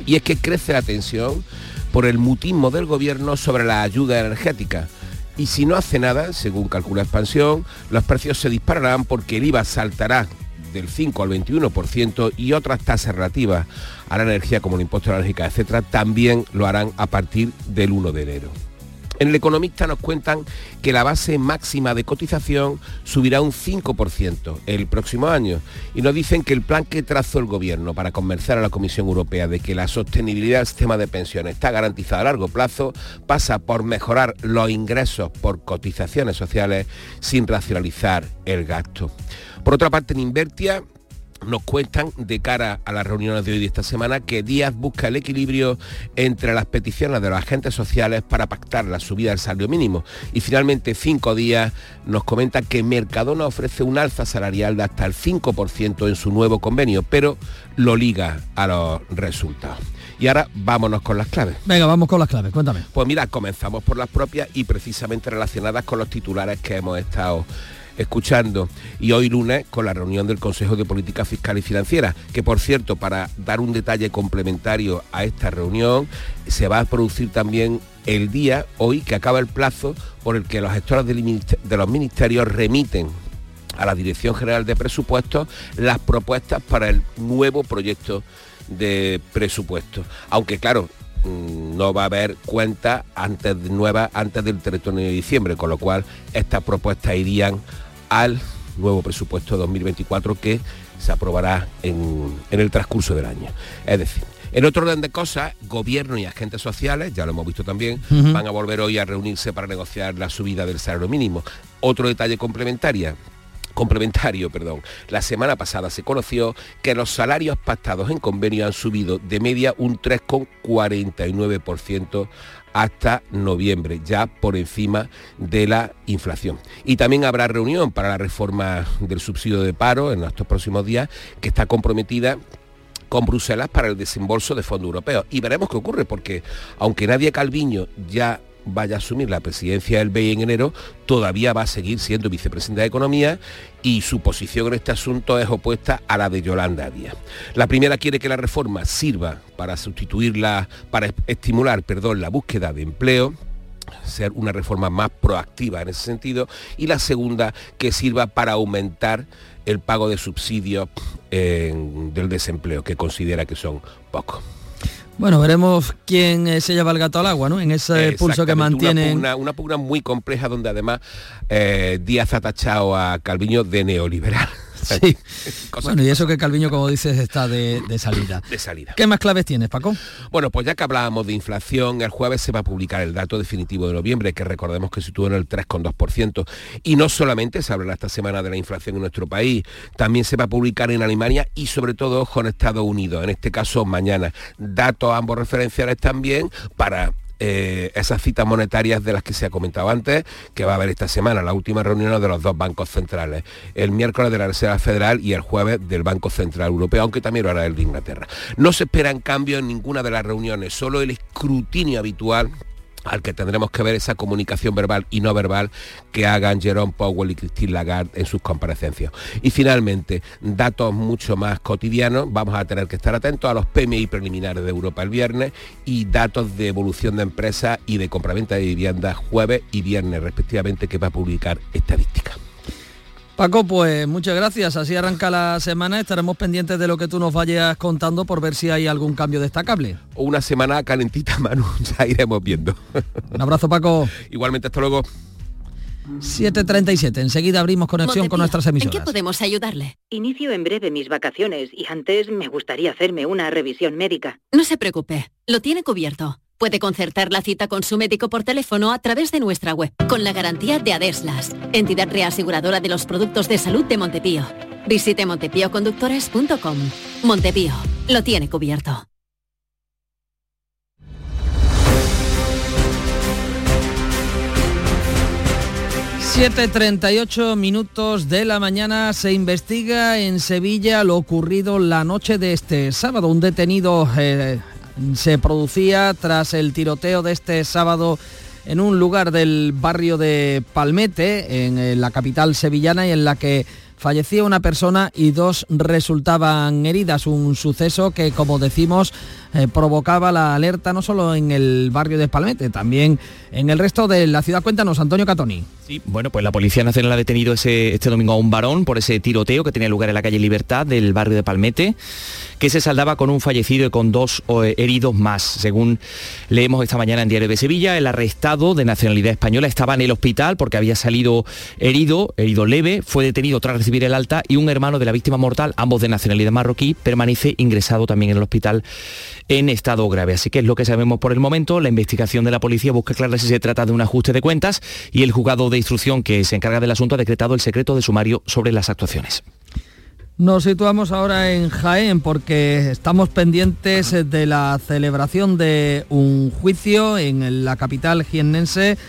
Y es que crece la tensión por el mutismo del gobierno sobre la ayuda energética. Y si no hace nada, según calcula Expansión, los precios se dispararán porque el IVA saltará del 5 al 21% y otras tasas relativas a la energía como el impuesto a la energía, etcétera, también lo harán a partir del 1 de enero. En el Economista nos cuentan que la base máxima de cotización subirá un 5% el próximo año y nos dicen que el plan que trazó el gobierno para convencer a la Comisión Europea de que la sostenibilidad del sistema de pensiones está garantizada a largo plazo pasa por mejorar los ingresos por cotizaciones sociales sin racionalizar el gasto. Por otra parte, en Invertia nos cuentan de cara a las reuniones de hoy de esta semana que Díaz busca el equilibrio entre las peticiones de los agentes sociales para pactar la subida del salario mínimo. Y finalmente, cinco días nos comenta que Mercadona ofrece un alza salarial de hasta el 5% en su nuevo convenio, pero lo liga a los resultados. Y ahora vámonos con las claves. Venga, vamos con las claves, cuéntame. Pues mira, comenzamos por las propias y precisamente relacionadas con los titulares que hemos estado escuchando. Y hoy lunes con la reunión del Consejo de Política Fiscal y Financiera, que por cierto, para dar un detalle complementario a esta reunión, se va a producir también el día, hoy, que acaba el plazo por el que los gestores de los ministerios remiten a la Dirección General de Presupuestos las propuestas para el nuevo proyecto de presupuesto. Aunque claro, mm, no va a haber cuenta antes nuevas antes del 31 de diciembre, con lo cual estas propuestas irían al nuevo presupuesto 2024 que se aprobará en, el transcurso del año. Es decir, en otro orden de cosas, gobierno y agentes sociales, ya lo hemos visto también, van a volver hoy a reunirse para negociar la subida del salario mínimo. Otro detalle complementario, complementario, perdón. La semana pasada se conoció que los salarios pactados en convenio han subido de media un 3,49% hasta noviembre, ya por encima de la inflación. Y también habrá reunión para la reforma del subsidio de paro en estos próximos días, que está comprometida con Bruselas para el desembolso de fondos europeos. Y veremos qué ocurre, porque aunque Nadia Calviño ya vaya a asumir la presidencia del BEI en enero, todavía va a seguir siendo vicepresidenta de Economía y su posición en este asunto es opuesta a la de Yolanda Díaz. La primera quiere que la reforma sirva para sustituirla, para estimular, perdón, la búsqueda de empleo ser una reforma más proactiva en ese sentido y la segunda que sirva para aumentar el pago de subsidios del desempleo que considera que son pocos. Bueno, veremos quién eh, se lleva el gato al agua, ¿no? En ese pulso que mantiene. Una pugna, muy compleja donde además eh, Díaz ha tachado a Calviño de neoliberal. Sí. bueno, y eso que Calviño, como dices, está de, salida. De salida. ¿Qué más claves tienes, Paco? Bueno, pues ya que hablábamos de inflación, el jueves se va a publicar el dato definitivo de noviembre, que recordemos que situó en el 3,2%. Y no solamente se hablará esta semana de la inflación en nuestro país, también se va a publicar en Alemania y sobre todo con Estados Unidos, en este caso mañana. Datos ambos referenciales también para eh, esas citas monetarias de las que se ha comentado antes, que va a haber esta semana, la última reunión de los dos bancos centrales, el miércoles de la Reserva Federal y el jueves del Banco Central Europeo, aunque también lo hará el de Inglaterra. No se espera en cambio en ninguna de las reuniones, solo el escrutinio habitual al que tendremos que ver esa comunicación verbal y no verbal que hagan Jerome Powell y Christine Lagarde en sus comparecencias. Y finalmente, datos mucho más cotidianos, vamos a tener que estar atentos a los PMI preliminares de Europa el viernes y datos de evolución de empresas y de compraventa de viviendas jueves y viernes respectivamente que va a publicar estadística. Paco, pues muchas gracias. Así arranca la semana. Estaremos pendientes de lo que tú nos vayas contando por ver si hay algún cambio destacable. Una semana calentita, Manu. Ya iremos viendo. Un abrazo, Paco. Igualmente, hasta luego. 7.37. Enseguida abrimos conexión con nuestras emisoras. ¿En qué podemos ayudarle? Inicio en breve mis vacaciones y antes me gustaría hacerme una revisión médica. No se preocupe. Lo tiene cubierto. Puede concertar la cita con su médico por teléfono a través de nuestra web, con la garantía de Adeslas, entidad reaseguradora de los productos de salud de Montepío. Visite montepíoconductores.com. Montepío, lo tiene cubierto. ...7.38 minutos de la mañana... ...se investiga en Sevilla lo ocurrido la noche de este sábado. Un detenido eh, se producía tras el tiroteo de este sábado en un lugar del barrio de Palmete, en la capital sevillana, y en la que fallecía una persona y dos resultaban heridas. Un suceso que, como decimos, eh, provocaba la alerta no solo en el barrio de Espalmete, también en el resto de la ciudad. Cuéntanos, Antonio Catoni. Sí, bueno, pues la Policía Nacional ha detenido ese, este domingo a un varón por ese tiroteo que tenía lugar en la calle Libertad del barrio de Palmete, que se saldaba con un fallecido y con dos eh, heridos más. Según leemos esta mañana en Diario de Sevilla, el arrestado de nacionalidad española estaba en el hospital porque había salido herido, herido leve, fue detenido tras recibir el alta y un hermano de la víctima mortal, ambos de nacionalidad marroquí, permanece ingresado también en el hospital en estado grave. Así que es lo que sabemos por el momento. La investigación de la policía busca aclarar si se trata de un ajuste de cuentas y el juzgado de instrucción que se encarga del asunto ha decretado el secreto de sumario sobre las actuaciones. Nos situamos ahora en Jaén porque estamos pendientes de la celebración de un juicio en la capital jiennense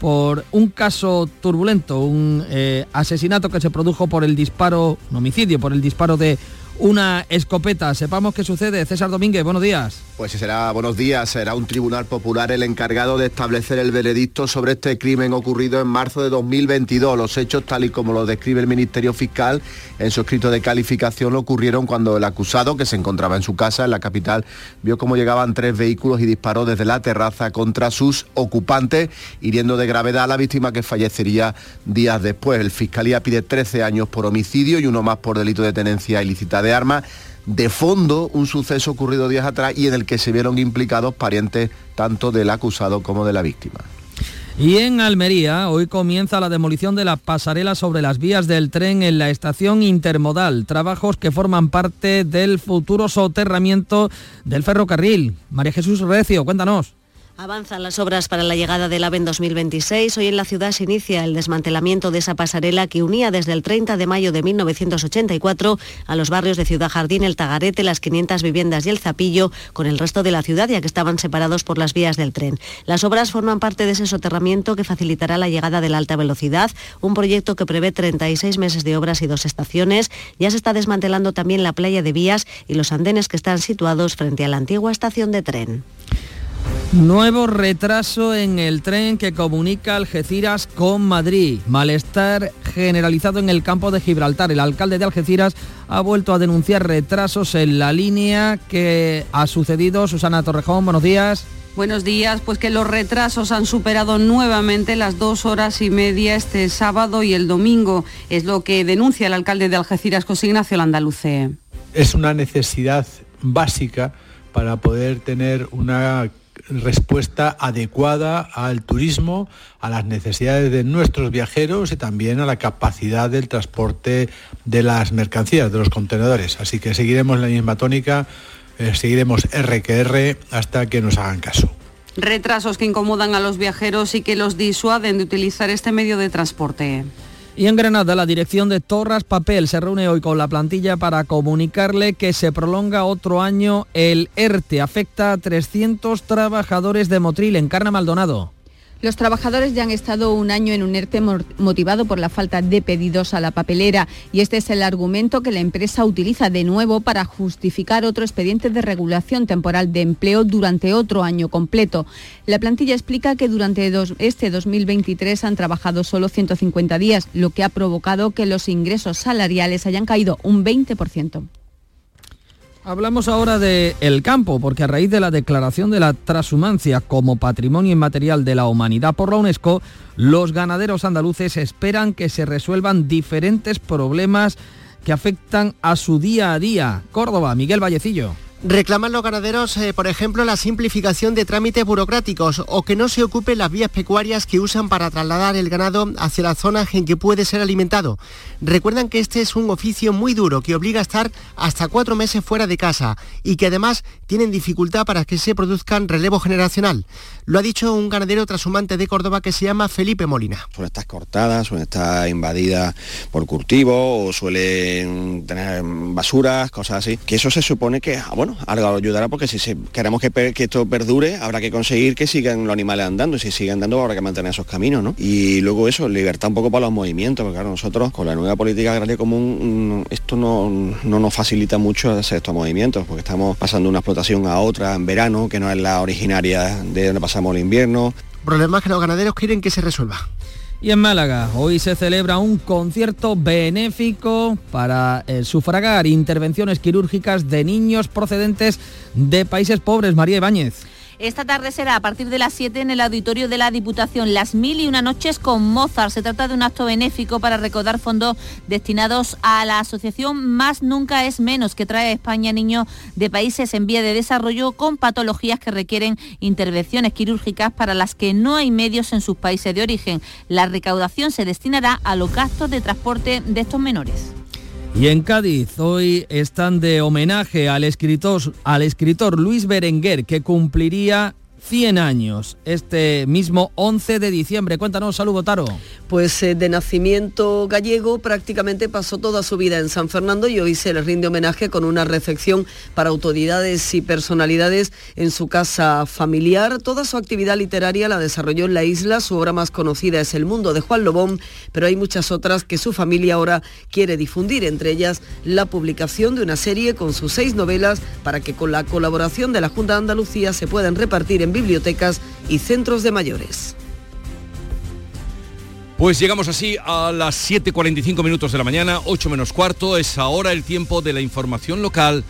por un caso turbulento, un eh, asesinato que se produjo por el disparo, un homicidio, por el disparo de una escopeta. Sepamos qué sucede. César Domínguez, buenos días. Pues será buenos días. Será un tribunal popular el encargado de establecer el veredicto sobre este crimen ocurrido en marzo de 2022. Los hechos, tal y como lo describe el Ministerio Fiscal en su escrito de calificación, ocurrieron cuando el acusado, que se encontraba en su casa en la capital, vio cómo llegaban tres vehículos y disparó desde la terraza contra sus ocupantes, hiriendo de gravedad a la víctima que fallecería días después. El Fiscalía pide 13 años por homicidio y uno más por delito de tenencia ilícita de armas de fondo un suceso ocurrido días atrás y en el que se vieron implicados parientes tanto del acusado como de la víctima. Y en Almería, hoy comienza la demolición de la pasarela sobre las vías del tren en la estación intermodal, trabajos que forman parte del futuro soterramiento del ferrocarril. María Jesús Recio, cuéntanos. Avanzan las obras para la llegada del AVE en 2026. Hoy en la ciudad se inicia el desmantelamiento de esa pasarela que unía desde el 30 de mayo de 1984 a los barrios de Ciudad Jardín, el Tagarete, las 500 viviendas y el Zapillo con el resto de la ciudad, ya que estaban separados por las vías del tren. Las obras forman parte de ese soterramiento que facilitará la llegada de la alta velocidad, un proyecto que prevé 36 meses de obras y dos estaciones. Ya se está desmantelando también la playa de vías y los andenes que están situados frente a la antigua estación de tren. Nuevo retraso en el tren que comunica Algeciras con Madrid. Malestar generalizado en el campo de Gibraltar. El alcalde de Algeciras ha vuelto a denunciar retrasos en la línea que ha sucedido. Susana Torrejón, buenos días. Buenos días, pues que los retrasos han superado nuevamente las dos horas y media este sábado y el domingo. Es lo que denuncia el alcalde de Algeciras, José Ignacio Landaluce. Es una necesidad básica para poder tener una respuesta adecuada al turismo, a las necesidades de nuestros viajeros y también a la capacidad del transporte de las mercancías, de los contenedores. Así que seguiremos la misma tónica, eh, seguiremos R que R hasta que nos hagan caso. Retrasos que incomodan a los viajeros y que los disuaden de utilizar este medio de transporte. Y en Granada, la dirección de Torras Papel se reúne hoy con la plantilla para comunicarle que se prolonga otro año el ERTE. Afecta a 300 trabajadores de Motril en Carna Maldonado. Los trabajadores ya han estado un año en un ERTE motivado por la falta de pedidos a la papelera y este es el argumento que la empresa utiliza de nuevo para justificar otro expediente de regulación temporal de empleo durante otro año completo. La plantilla explica que durante este 2023 han trabajado solo 150 días, lo que ha provocado que los ingresos salariales hayan caído un 20%. Hablamos ahora de campo, porque a raíz de la declaración de la transhumancia como patrimonio inmaterial de la humanidad por la UNESCO, los ganaderos andaluces esperan que se resuelvan diferentes problemas que afectan a su día a día. Córdoba, Miguel Vallecillo. Reclaman los ganaderos, eh, por ejemplo, la simplificación de trámites burocráticos o que no se ocupen las vías pecuarias que usan para trasladar el ganado hacia las zonas en que puede ser alimentado. Recuerdan que este es un oficio muy duro que obliga a estar hasta cuatro meses fuera de casa y que además tienen dificultad para que se produzcan relevo generacional. Lo ha dicho un ganadero trashumante de Córdoba que se llama Felipe Molina. Suelen estar cortadas, suelen estar invadidas por cultivo o suelen tener basuras, cosas así. Que eso se supone que, ah, bueno, algo ayudará porque si queremos que, esto perdure, habrá que conseguir que sigan los animales andando. Y si siguen andando, habrá que mantener esos caminos, ¿no? Y luego eso, libertad un poco para los movimientos, porque claro, nosotros con la nueva política agraria común, mm, esto no, no nos facilita mucho hacer estos movimientos, porque estamos pasando una explotación a otra en verano, que no es la originaria de donde pasamos el invierno. Problemas que los ganaderos quieren que se resuelva. Y en Málaga, hoy se celebra un concierto benéfico para sufragar intervenciones quirúrgicas de niños procedentes de países pobres. María Ibáñez. Esta tarde será a partir de las 7 en el auditorio de la Diputación Las Mil y una noches con Mozart. Se trata de un acto benéfico para recaudar fondos destinados a la asociación Más Nunca es Menos, que trae a España niños de países en vía de desarrollo con patologías que requieren intervenciones quirúrgicas para las que no hay medios en sus países de origen. La recaudación se destinará a los gastos de transporte de estos menores. Y en Cádiz hoy están de homenaje al escritor, Luis Berenguer, que cumpliría 100 años este mismo 11 de diciembre. Cuéntanos, saludo Taro. Pues eh, de nacimiento gallego prácticamente pasó toda su vida en San Fernando y hoy se le rinde homenaje con una recepción para autoridades y personalidades en su casa familiar. Toda su actividad literaria la desarrolló en la isla. Su obra más conocida es El mundo de Juan Lobón, pero hay muchas otras que su familia ahora quiere difundir, entre ellas la publicación de una serie con sus seis novelas para que con la colaboración de la Junta de Andalucía se puedan repartir en bibliotecas y centros de mayores. Pues llegamos así a las 7.45 minutos de la mañana, 8 menos cuarto, es ahora el tiempo de la información local.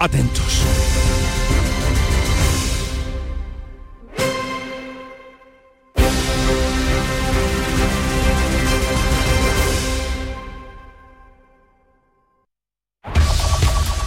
Atentos.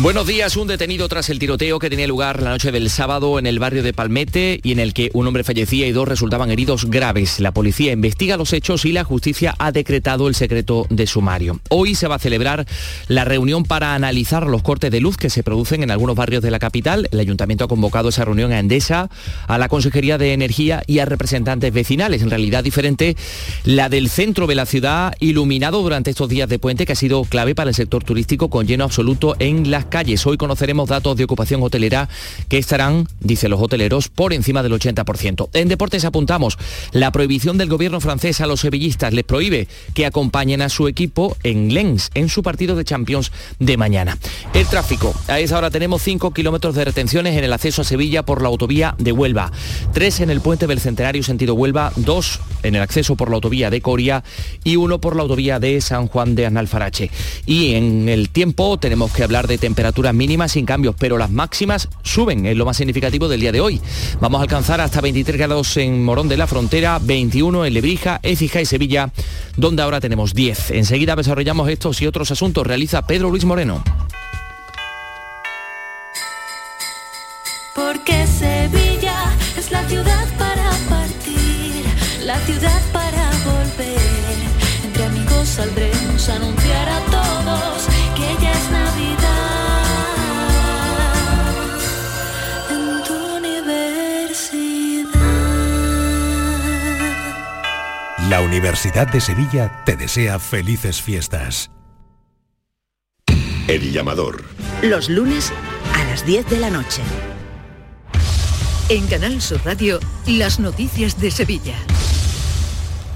Buenos días, un detenido tras el tiroteo que tenía lugar la noche del sábado en el barrio de Palmete y en el que un hombre fallecía y dos resultaban heridos graves. La policía investiga los hechos y la justicia ha decretado el secreto de sumario. Hoy se va a celebrar la reunión para analizar los cortes de luz que se producen en algunos barrios de la capital. El ayuntamiento ha convocado esa reunión a Endesa, a la Consejería de Energía y a representantes vecinales. En realidad diferente la del centro de la ciudad, iluminado durante estos días de puente que ha sido clave para el sector turístico con lleno absoluto en las calles. Hoy conoceremos datos de ocupación hotelera que estarán, dicen los hoteleros, por encima del 80%. En deportes apuntamos la prohibición del gobierno francés a los sevillistas. Les prohíbe que acompañen a su equipo en Lens en su partido de Champions de mañana. El tráfico. A esa hora tenemos 5 kilómetros de retenciones en el acceso a Sevilla por la autovía de Huelva. 3 en el puente del Centenario sentido Huelva. 2 en el acceso por la autovía de Coria y uno por la autovía de San Juan de Analfarache. Y en el tiempo tenemos que hablar de temperaturas mínimas sin cambios, pero las máximas suben, es lo más significativo del día de hoy. Vamos a alcanzar hasta 23 grados en Morón de la Frontera, 21 en Lebrija, Écija y Sevilla, donde ahora tenemos 10. Enseguida desarrollamos estos y otros asuntos. Realiza Pedro Luis Moreno. Porque Sevilla es la ciudad para partir, la ciudad para volver. Entre amigos saldremos a anunciar a La Universidad de Sevilla te desea felices fiestas. El llamador. Los lunes a las 10 de la noche. En Canal Sur Radio, las noticias de Sevilla.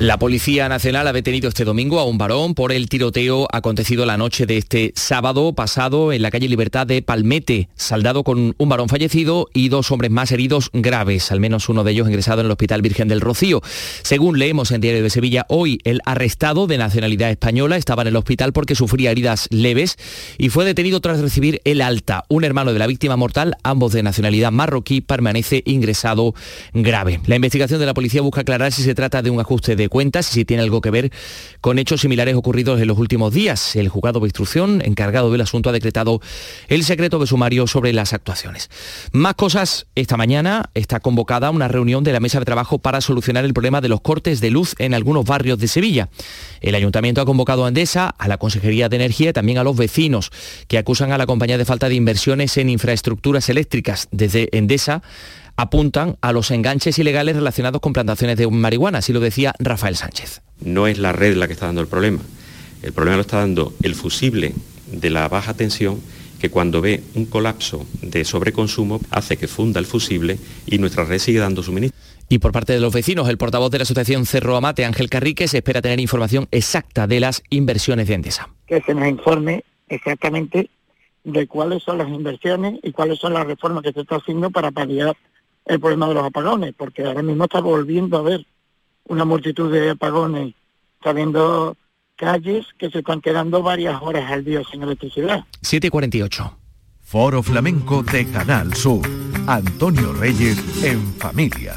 La Policía Nacional ha detenido este domingo a un varón por el tiroteo acontecido la noche de este sábado pasado en la calle Libertad de Palmete, saldado con un varón fallecido y dos hombres más heridos graves, al menos uno de ellos ingresado en el Hospital Virgen del Rocío. Según leemos en Diario de Sevilla, hoy el arrestado de nacionalidad española estaba en el hospital porque sufría heridas leves y fue detenido tras recibir el alta. Un hermano de la víctima mortal, ambos de nacionalidad marroquí, permanece ingresado grave. La investigación de la policía busca aclarar si se trata de un ajuste de cuentas y si tiene algo que ver con hechos similares ocurridos en los últimos días. El juzgado de instrucción encargado del asunto ha decretado el secreto de sumario sobre las actuaciones. Más cosas, esta mañana está convocada una reunión de la mesa de trabajo para solucionar el problema de los cortes de luz en algunos barrios de Sevilla. El ayuntamiento ha convocado a Endesa, a la Consejería de Energía y también a los vecinos que acusan a la compañía de falta de inversiones en infraestructuras eléctricas. Desde Endesa apuntan a los enganches ilegales relacionados con plantaciones de marihuana, así lo decía Rafael Sánchez. No es la red la que está dando el problema. El problema lo está dando el fusible de la baja tensión que cuando ve un colapso de sobreconsumo hace que funda el fusible y nuestra red sigue dando suministro. Y por parte de los vecinos, el portavoz de la Asociación Cerro Amate, Ángel Carrique, se espera tener información exacta de las inversiones de Endesa. Que se nos informe exactamente de cuáles son las inversiones y cuáles son las reformas que se está haciendo para paliar el problema de los apagones, porque ahora mismo está volviendo a haber una multitud de apagones, está habiendo calles que se están quedando varias horas al día sin electricidad. 748. Foro Flamenco de Canal Sur. Antonio Reyes en familia.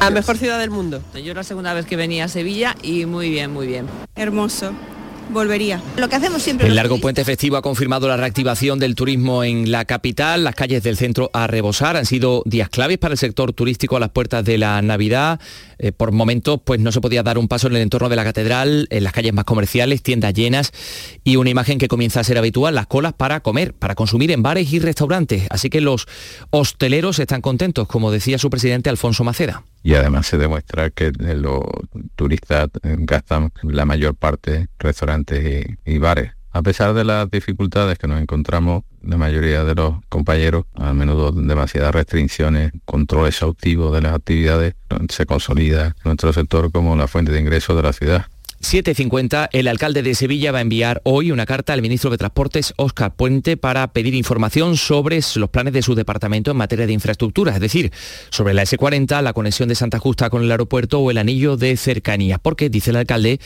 La mejor ciudad del mundo. Yo la segunda vez que venía a Sevilla y muy bien, muy bien. Hermoso. Volvería. Lo que hacemos siempre. El largo puente festivo ha confirmado la reactivación del turismo en la capital. Las calles del centro a rebosar han sido días claves para el sector turístico a las puertas de la Navidad. Eh, por momentos, pues no se podía dar un paso en el entorno de la catedral, en las calles más comerciales, tiendas llenas y una imagen que comienza a ser habitual, las colas para comer, para consumir en bares y restaurantes. Así que los hosteleros están contentos, como decía su presidente Alfonso Maceda y además se demuestra que los turistas gastan la mayor parte restaurantes y, y, bares. A pesar de las dificultades que nos encontramos, la mayoría de los compañeros, a menudo demasiadas restricciones, control exhaustivo de las actividades, se consolida nuestro sector como la fuente de ingreso de la ciudad. 7.50, el alcalde de Sevilla va a enviar hoy una carta al ministro de Transportes, Óscar Puente, para pedir información sobre los planes de su departamento en materia de infraestructura, es decir, sobre la S40, la conexión de Santa Justa con el aeropuerto o el anillo de cercanía, porque, dice el alcalde,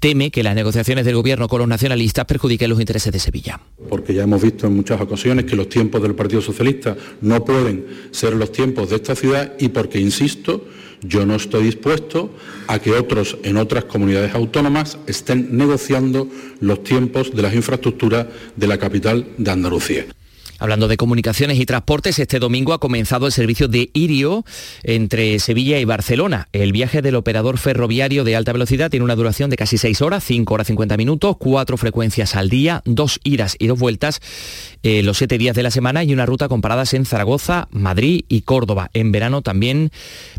teme que las negociaciones del gobierno con los nacionalistas perjudiquen los intereses de Sevilla. Porque ya hemos visto en muchas ocasiones que los tiempos del Partido Socialista no pueden ser los tiempos de esta ciudad y porque, insisto, yo no estoy dispuesto a que otros en otras comunidades autónomas estén negociando los tiempos de las infraestructuras de la capital de Andalucía. Hablando de comunicaciones y transportes, este domingo ha comenzado el servicio de Irio entre Sevilla y Barcelona. El viaje del operador ferroviario de alta velocidad tiene una duración de casi 6 horas, 5 horas 50 minutos, cuatro frecuencias al día, dos idas y dos vueltas eh, los siete días de la semana y una ruta con paradas en Zaragoza, Madrid y Córdoba. En verano también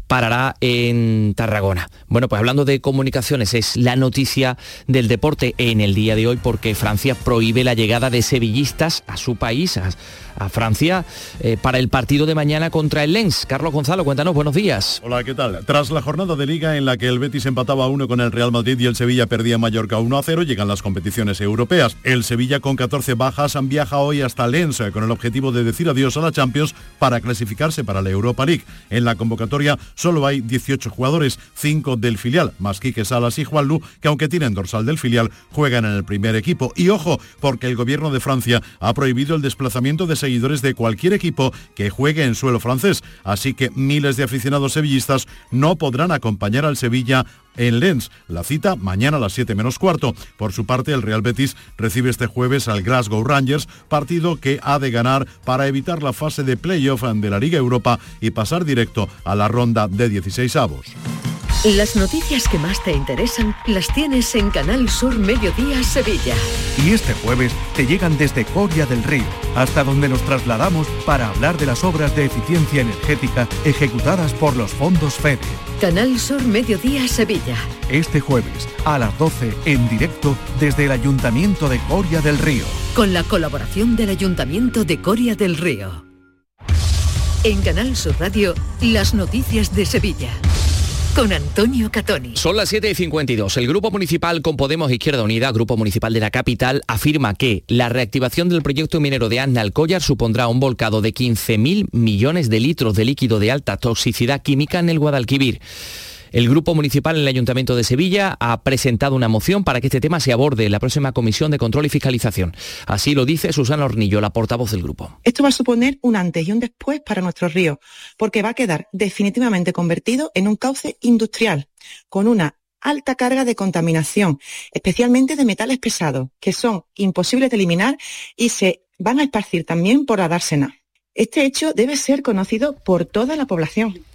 parará en Tarragona. Bueno, pues hablando de comunicaciones, es la noticia del deporte en el día de hoy porque Francia prohíbe la llegada de sevillistas a su país, a Francia, eh, para el partido de mañana contra el Lens. Carlos Gonzalo, cuéntanos, buenos días. Hola, ¿qué tal? Tras la jornada de liga en la que el Betis empataba a uno con el Real Madrid y el Sevilla perdía Mallorca 1 a 0, llegan las competiciones europeas. El Sevilla con 14 bajas viaja hoy hasta Lens con el objetivo de decir adiós a la Champions para clasificarse para la Europa League. En la convocatoria solo hay 18 jugadores, 5 del filial, más Quique Salas y Juanlu, que aunque tienen dorsal del filial, juegan en el primer equipo. Y ojo, porque el gobierno de Francia ha prohibido el desplazamiento de seguidores de cualquier equipo que juegue en suelo francés, así que miles de aficionados sevillistas no podrán acompañar al Sevilla en Lens. La cita mañana a las 7 menos cuarto. Por su parte, el Real Betis recibe este jueves al Glasgow Rangers, partido que ha de ganar para evitar la fase de playoff de la Liga Europa y pasar directo a la ronda de 16 avos. Las noticias que más te interesan las tienes en Canal Sur Mediodía Sevilla. Y este jueves te llegan desde Coria del Río, hasta donde nos trasladamos para hablar de las obras de eficiencia energética ejecutadas por los fondos FEDE. Canal Sur Mediodía Sevilla. Este jueves a las 12 en directo desde el Ayuntamiento de Coria del Río. Con la colaboración del Ayuntamiento de Coria del Río. En Canal Sur Radio, las noticias de Sevilla con Antonio Catoni. Son las 7 y 52. El Grupo Municipal con Podemos Izquierda Unida, Grupo Municipal de la Capital, afirma que la reactivación del proyecto minero de Alcollar supondrá un volcado de 15.000 millones de litros de líquido de alta toxicidad química en el Guadalquivir. El Grupo Municipal en el Ayuntamiento de Sevilla ha presentado una moción para que este tema se aborde en la próxima Comisión de Control y Fiscalización. Así lo dice Susana Hornillo, la portavoz del grupo. Esto va a suponer un antes y un después para nuestro río, porque va a quedar definitivamente convertido en un cauce industrial, con una alta carga de contaminación, especialmente de metales pesados, que son imposibles de eliminar y se van a esparcir también por la dársena. Este hecho debe ser conocido por toda la población.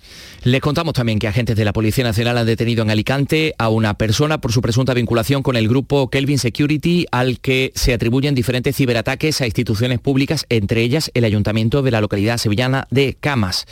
Les contamos también que agentes de la Policía Nacional han detenido en Alicante a una persona por su presunta vinculación con el grupo Kelvin Security, al que se atribuyen diferentes ciberataques a instituciones públicas, entre ellas el ayuntamiento de la localidad sevillana de Camas.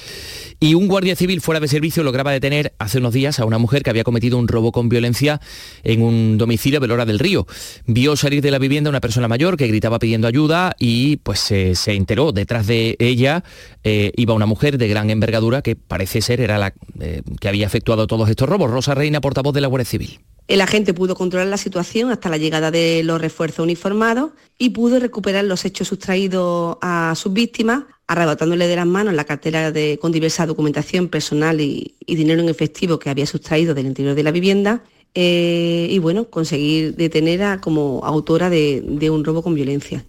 Y un guardia civil fuera de servicio lograba detener hace unos días a una mujer que había cometido un robo con violencia en un domicilio de Lora del Río. Vio salir de la vivienda una persona mayor que gritaba pidiendo ayuda y pues se enteró. Detrás de ella eh, iba una mujer de gran envergadura que parece ser era la eh, que había efectuado todos estos robos. Rosa Reina, portavoz de la Guardia Civil. El agente pudo controlar la situación hasta la llegada de los refuerzos uniformados y pudo recuperar los hechos sustraídos a sus víctimas, arrebatándole de las manos la cartera de, con diversa documentación personal y, dinero en efectivo que había sustraído del interior de la vivienda. Eh, y bueno, conseguir detener a, como autora de un robo con violencia.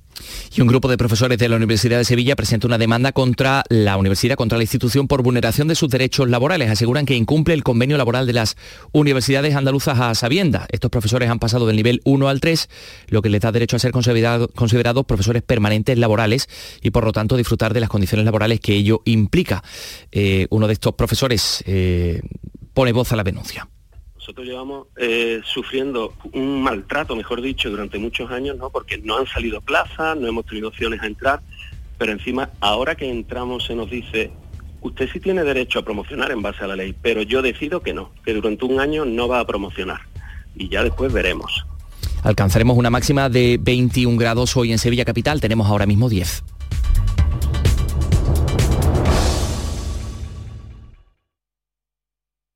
Y un grupo de profesores de la Universidad de Sevilla presenta una demanda contra la universidad, contra la institución por vulneración de sus derechos laborales. Aseguran que incumple el convenio laboral de las universidades andaluzas a sabienda. Estos profesores han pasado del nivel 1 al 3, lo que les da derecho a ser considerados profesores permanentes laborales y por lo tanto disfrutar de las condiciones laborales que ello implica. Eh, uno de estos profesores eh, pone voz a la denuncia. Nosotros llevamos eh, sufriendo un maltrato, mejor dicho, durante muchos años, ¿no? Porque no han salido plazas, no hemos tenido opciones a entrar, pero encima, ahora que entramos se nos dice, usted sí tiene derecho a promocionar en base a la ley, pero yo decido que no, que durante un año no va a promocionar. Y ya después veremos. Alcanzaremos una máxima de 21 grados hoy en Sevilla Capital, tenemos ahora mismo 10.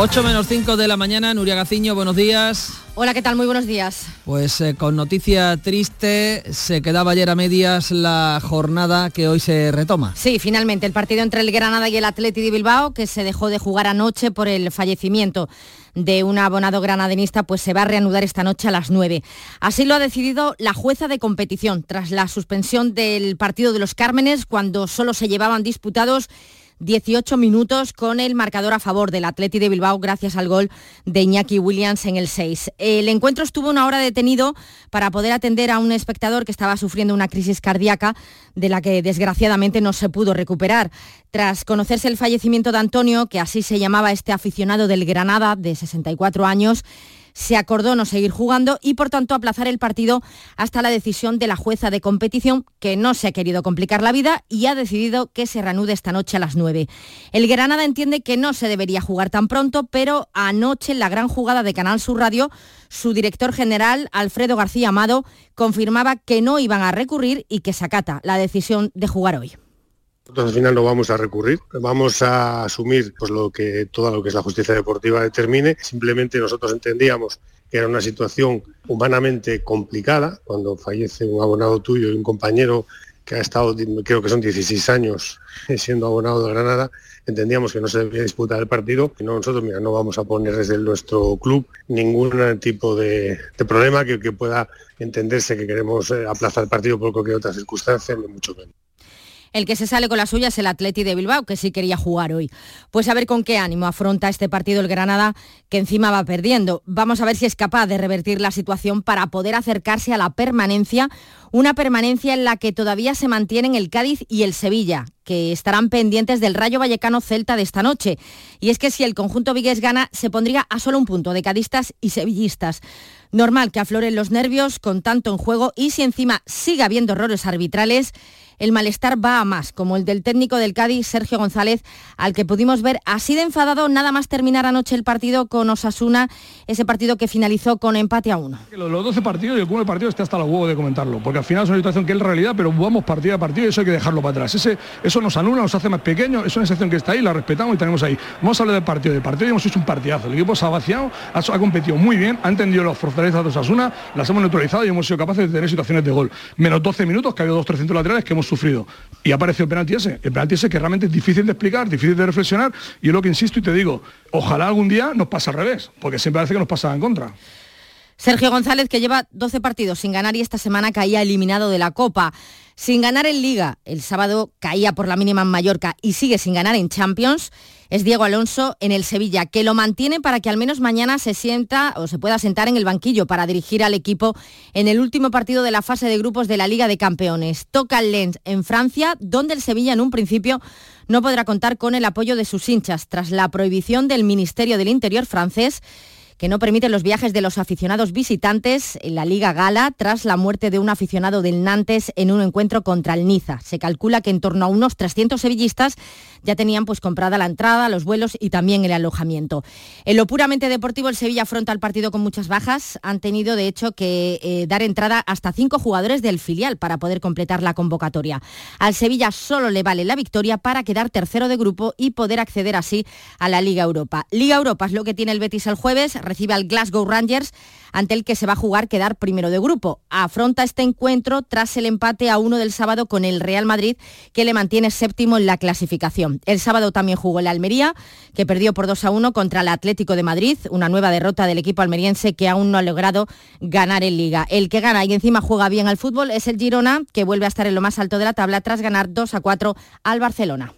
8 menos 5 de la mañana, Nuria Gaciño, buenos días. Hola, ¿qué tal? Muy buenos días. Pues eh, con noticia triste, se quedaba ayer a medias la jornada que hoy se retoma. Sí, finalmente, el partido entre el Granada y el Atleti de Bilbao, que se dejó de jugar anoche por el fallecimiento de un abonado granadenista, pues se va a reanudar esta noche a las 9. Así lo ha decidido la jueza de competición, tras la suspensión del partido de los Cármenes, cuando solo se llevaban disputados 18 minutos con el marcador a favor del Atleti de Bilbao gracias al gol de Iñaki Williams en el 6. El encuentro estuvo una hora detenido para poder atender a un espectador que estaba sufriendo una crisis cardíaca de la que desgraciadamente no se pudo recuperar. Tras conocerse el fallecimiento de Antonio, que así se llamaba este aficionado del Granada de 64 años, se acordó no seguir jugando y por tanto aplazar el partido hasta la decisión de la jueza de competición que no se ha querido complicar la vida y ha decidido que se reanude esta noche a las 9. El Granada entiende que no se debería jugar tan pronto, pero anoche en la gran jugada de Canal Sur Radio, su director general, Alfredo García Amado, confirmaba que no iban a recurrir y que se acata la decisión de jugar hoy. Nosotros al final no vamos a recurrir, vamos a asumir pues, lo que, todo lo que es la justicia deportiva determine. Simplemente nosotros entendíamos que era una situación humanamente complicada cuando fallece un abonado tuyo y un compañero que ha estado, creo que son 16 años siendo abonado de Granada, entendíamos que no se debía disputar el partido y no, nosotros mira, no vamos a poner desde nuestro club ningún tipo de, problema que, que, pueda entenderse que queremos eh, aplazar el partido por cualquier otra circunstancia, mucho menos. El que se sale con la suya es el Atleti de Bilbao, que sí quería jugar hoy. Pues a ver con qué ánimo afronta este partido el Granada, que encima va perdiendo. Vamos a ver si es capaz de revertir la situación para poder acercarse a la permanencia, una permanencia en la que todavía se mantienen el Cádiz y el Sevilla, que estarán pendientes del Rayo Vallecano Celta de esta noche. Y es que si el conjunto vigués gana, se pondría a solo un punto de cadistas y sevillistas. Normal que afloren los nervios con tanto en juego y si encima sigue habiendo errores arbitrales, el malestar va a más, como el del técnico del Cádiz, Sergio González, al que pudimos ver así de enfadado nada más terminar anoche el partido con Osasuna, ese partido que finalizó con empate a uno. Los 12 partidos y el cúmulo de partidos está hasta los huevos de comentarlo, porque al final es una situación que es realidad, pero vamos partido a partido y eso hay que dejarlo para atrás. Eso nos anula, nos hace más pequeños, es una situación que está ahí, la respetamos y tenemos ahí. Vamos a hablar del partido, del partido y hemos hecho un partidazo. El equipo se ha vaciado, ha, competido muy bien, ha entendido las fortalezas de Osasuna, las hemos neutralizado y hemos sido capaces de tener situaciones de gol. Menos 12 minutos, que ha habido dos 300 laterales que hemos sufrido. Y apareció el penalti ese. El penalti ese que realmente es difícil de explicar, difícil de reflexionar. Y es lo que insisto y te digo, ojalá algún día nos pase al revés, porque siempre parece que nos pasa en contra. Sergio González, que lleva 12 partidos sin ganar y esta semana caía eliminado de la Copa. Sin ganar en Liga, el sábado caía por la mínima en Mallorca y sigue sin ganar en Champions, es Diego Alonso en el Sevilla, que lo mantiene para que al menos mañana se sienta o se pueda sentar en el banquillo para dirigir al equipo en el último partido de la fase de grupos de la Liga de Campeones. Toca el Lens en Francia, donde el Sevilla en un principio no podrá contar con el apoyo de sus hinchas tras la prohibición del Ministerio del Interior francés que no permite los viajes de los aficionados visitantes en la Liga Gala tras la muerte de un aficionado del Nantes en un encuentro contra el Niza. Se calcula que en torno a unos 300 sevillistas ya tenían pues comprada la entrada, los vuelos y también el alojamiento. En lo puramente deportivo, el Sevilla afronta el partido con muchas bajas. Han tenido, de hecho, que eh, dar entrada hasta cinco jugadores del filial para poder completar la convocatoria. Al Sevilla solo le vale la victoria para quedar tercero de grupo y poder acceder así a la Liga Europa. Liga Europa es lo que tiene el Betis el jueves, recibe al Glasgow Rangers ante el que se va a jugar quedar primero de grupo. Afronta este encuentro tras el empate a uno del sábado con el Real Madrid, que le mantiene séptimo en la clasificación. El sábado también jugó el Almería, que perdió por 2 a 1 contra el Atlético de Madrid, una nueva derrota del equipo almeriense que aún no ha logrado ganar en liga. El que gana y encima juega bien al fútbol es el Girona, que vuelve a estar en lo más alto de la tabla tras ganar 2 a 4 al Barcelona.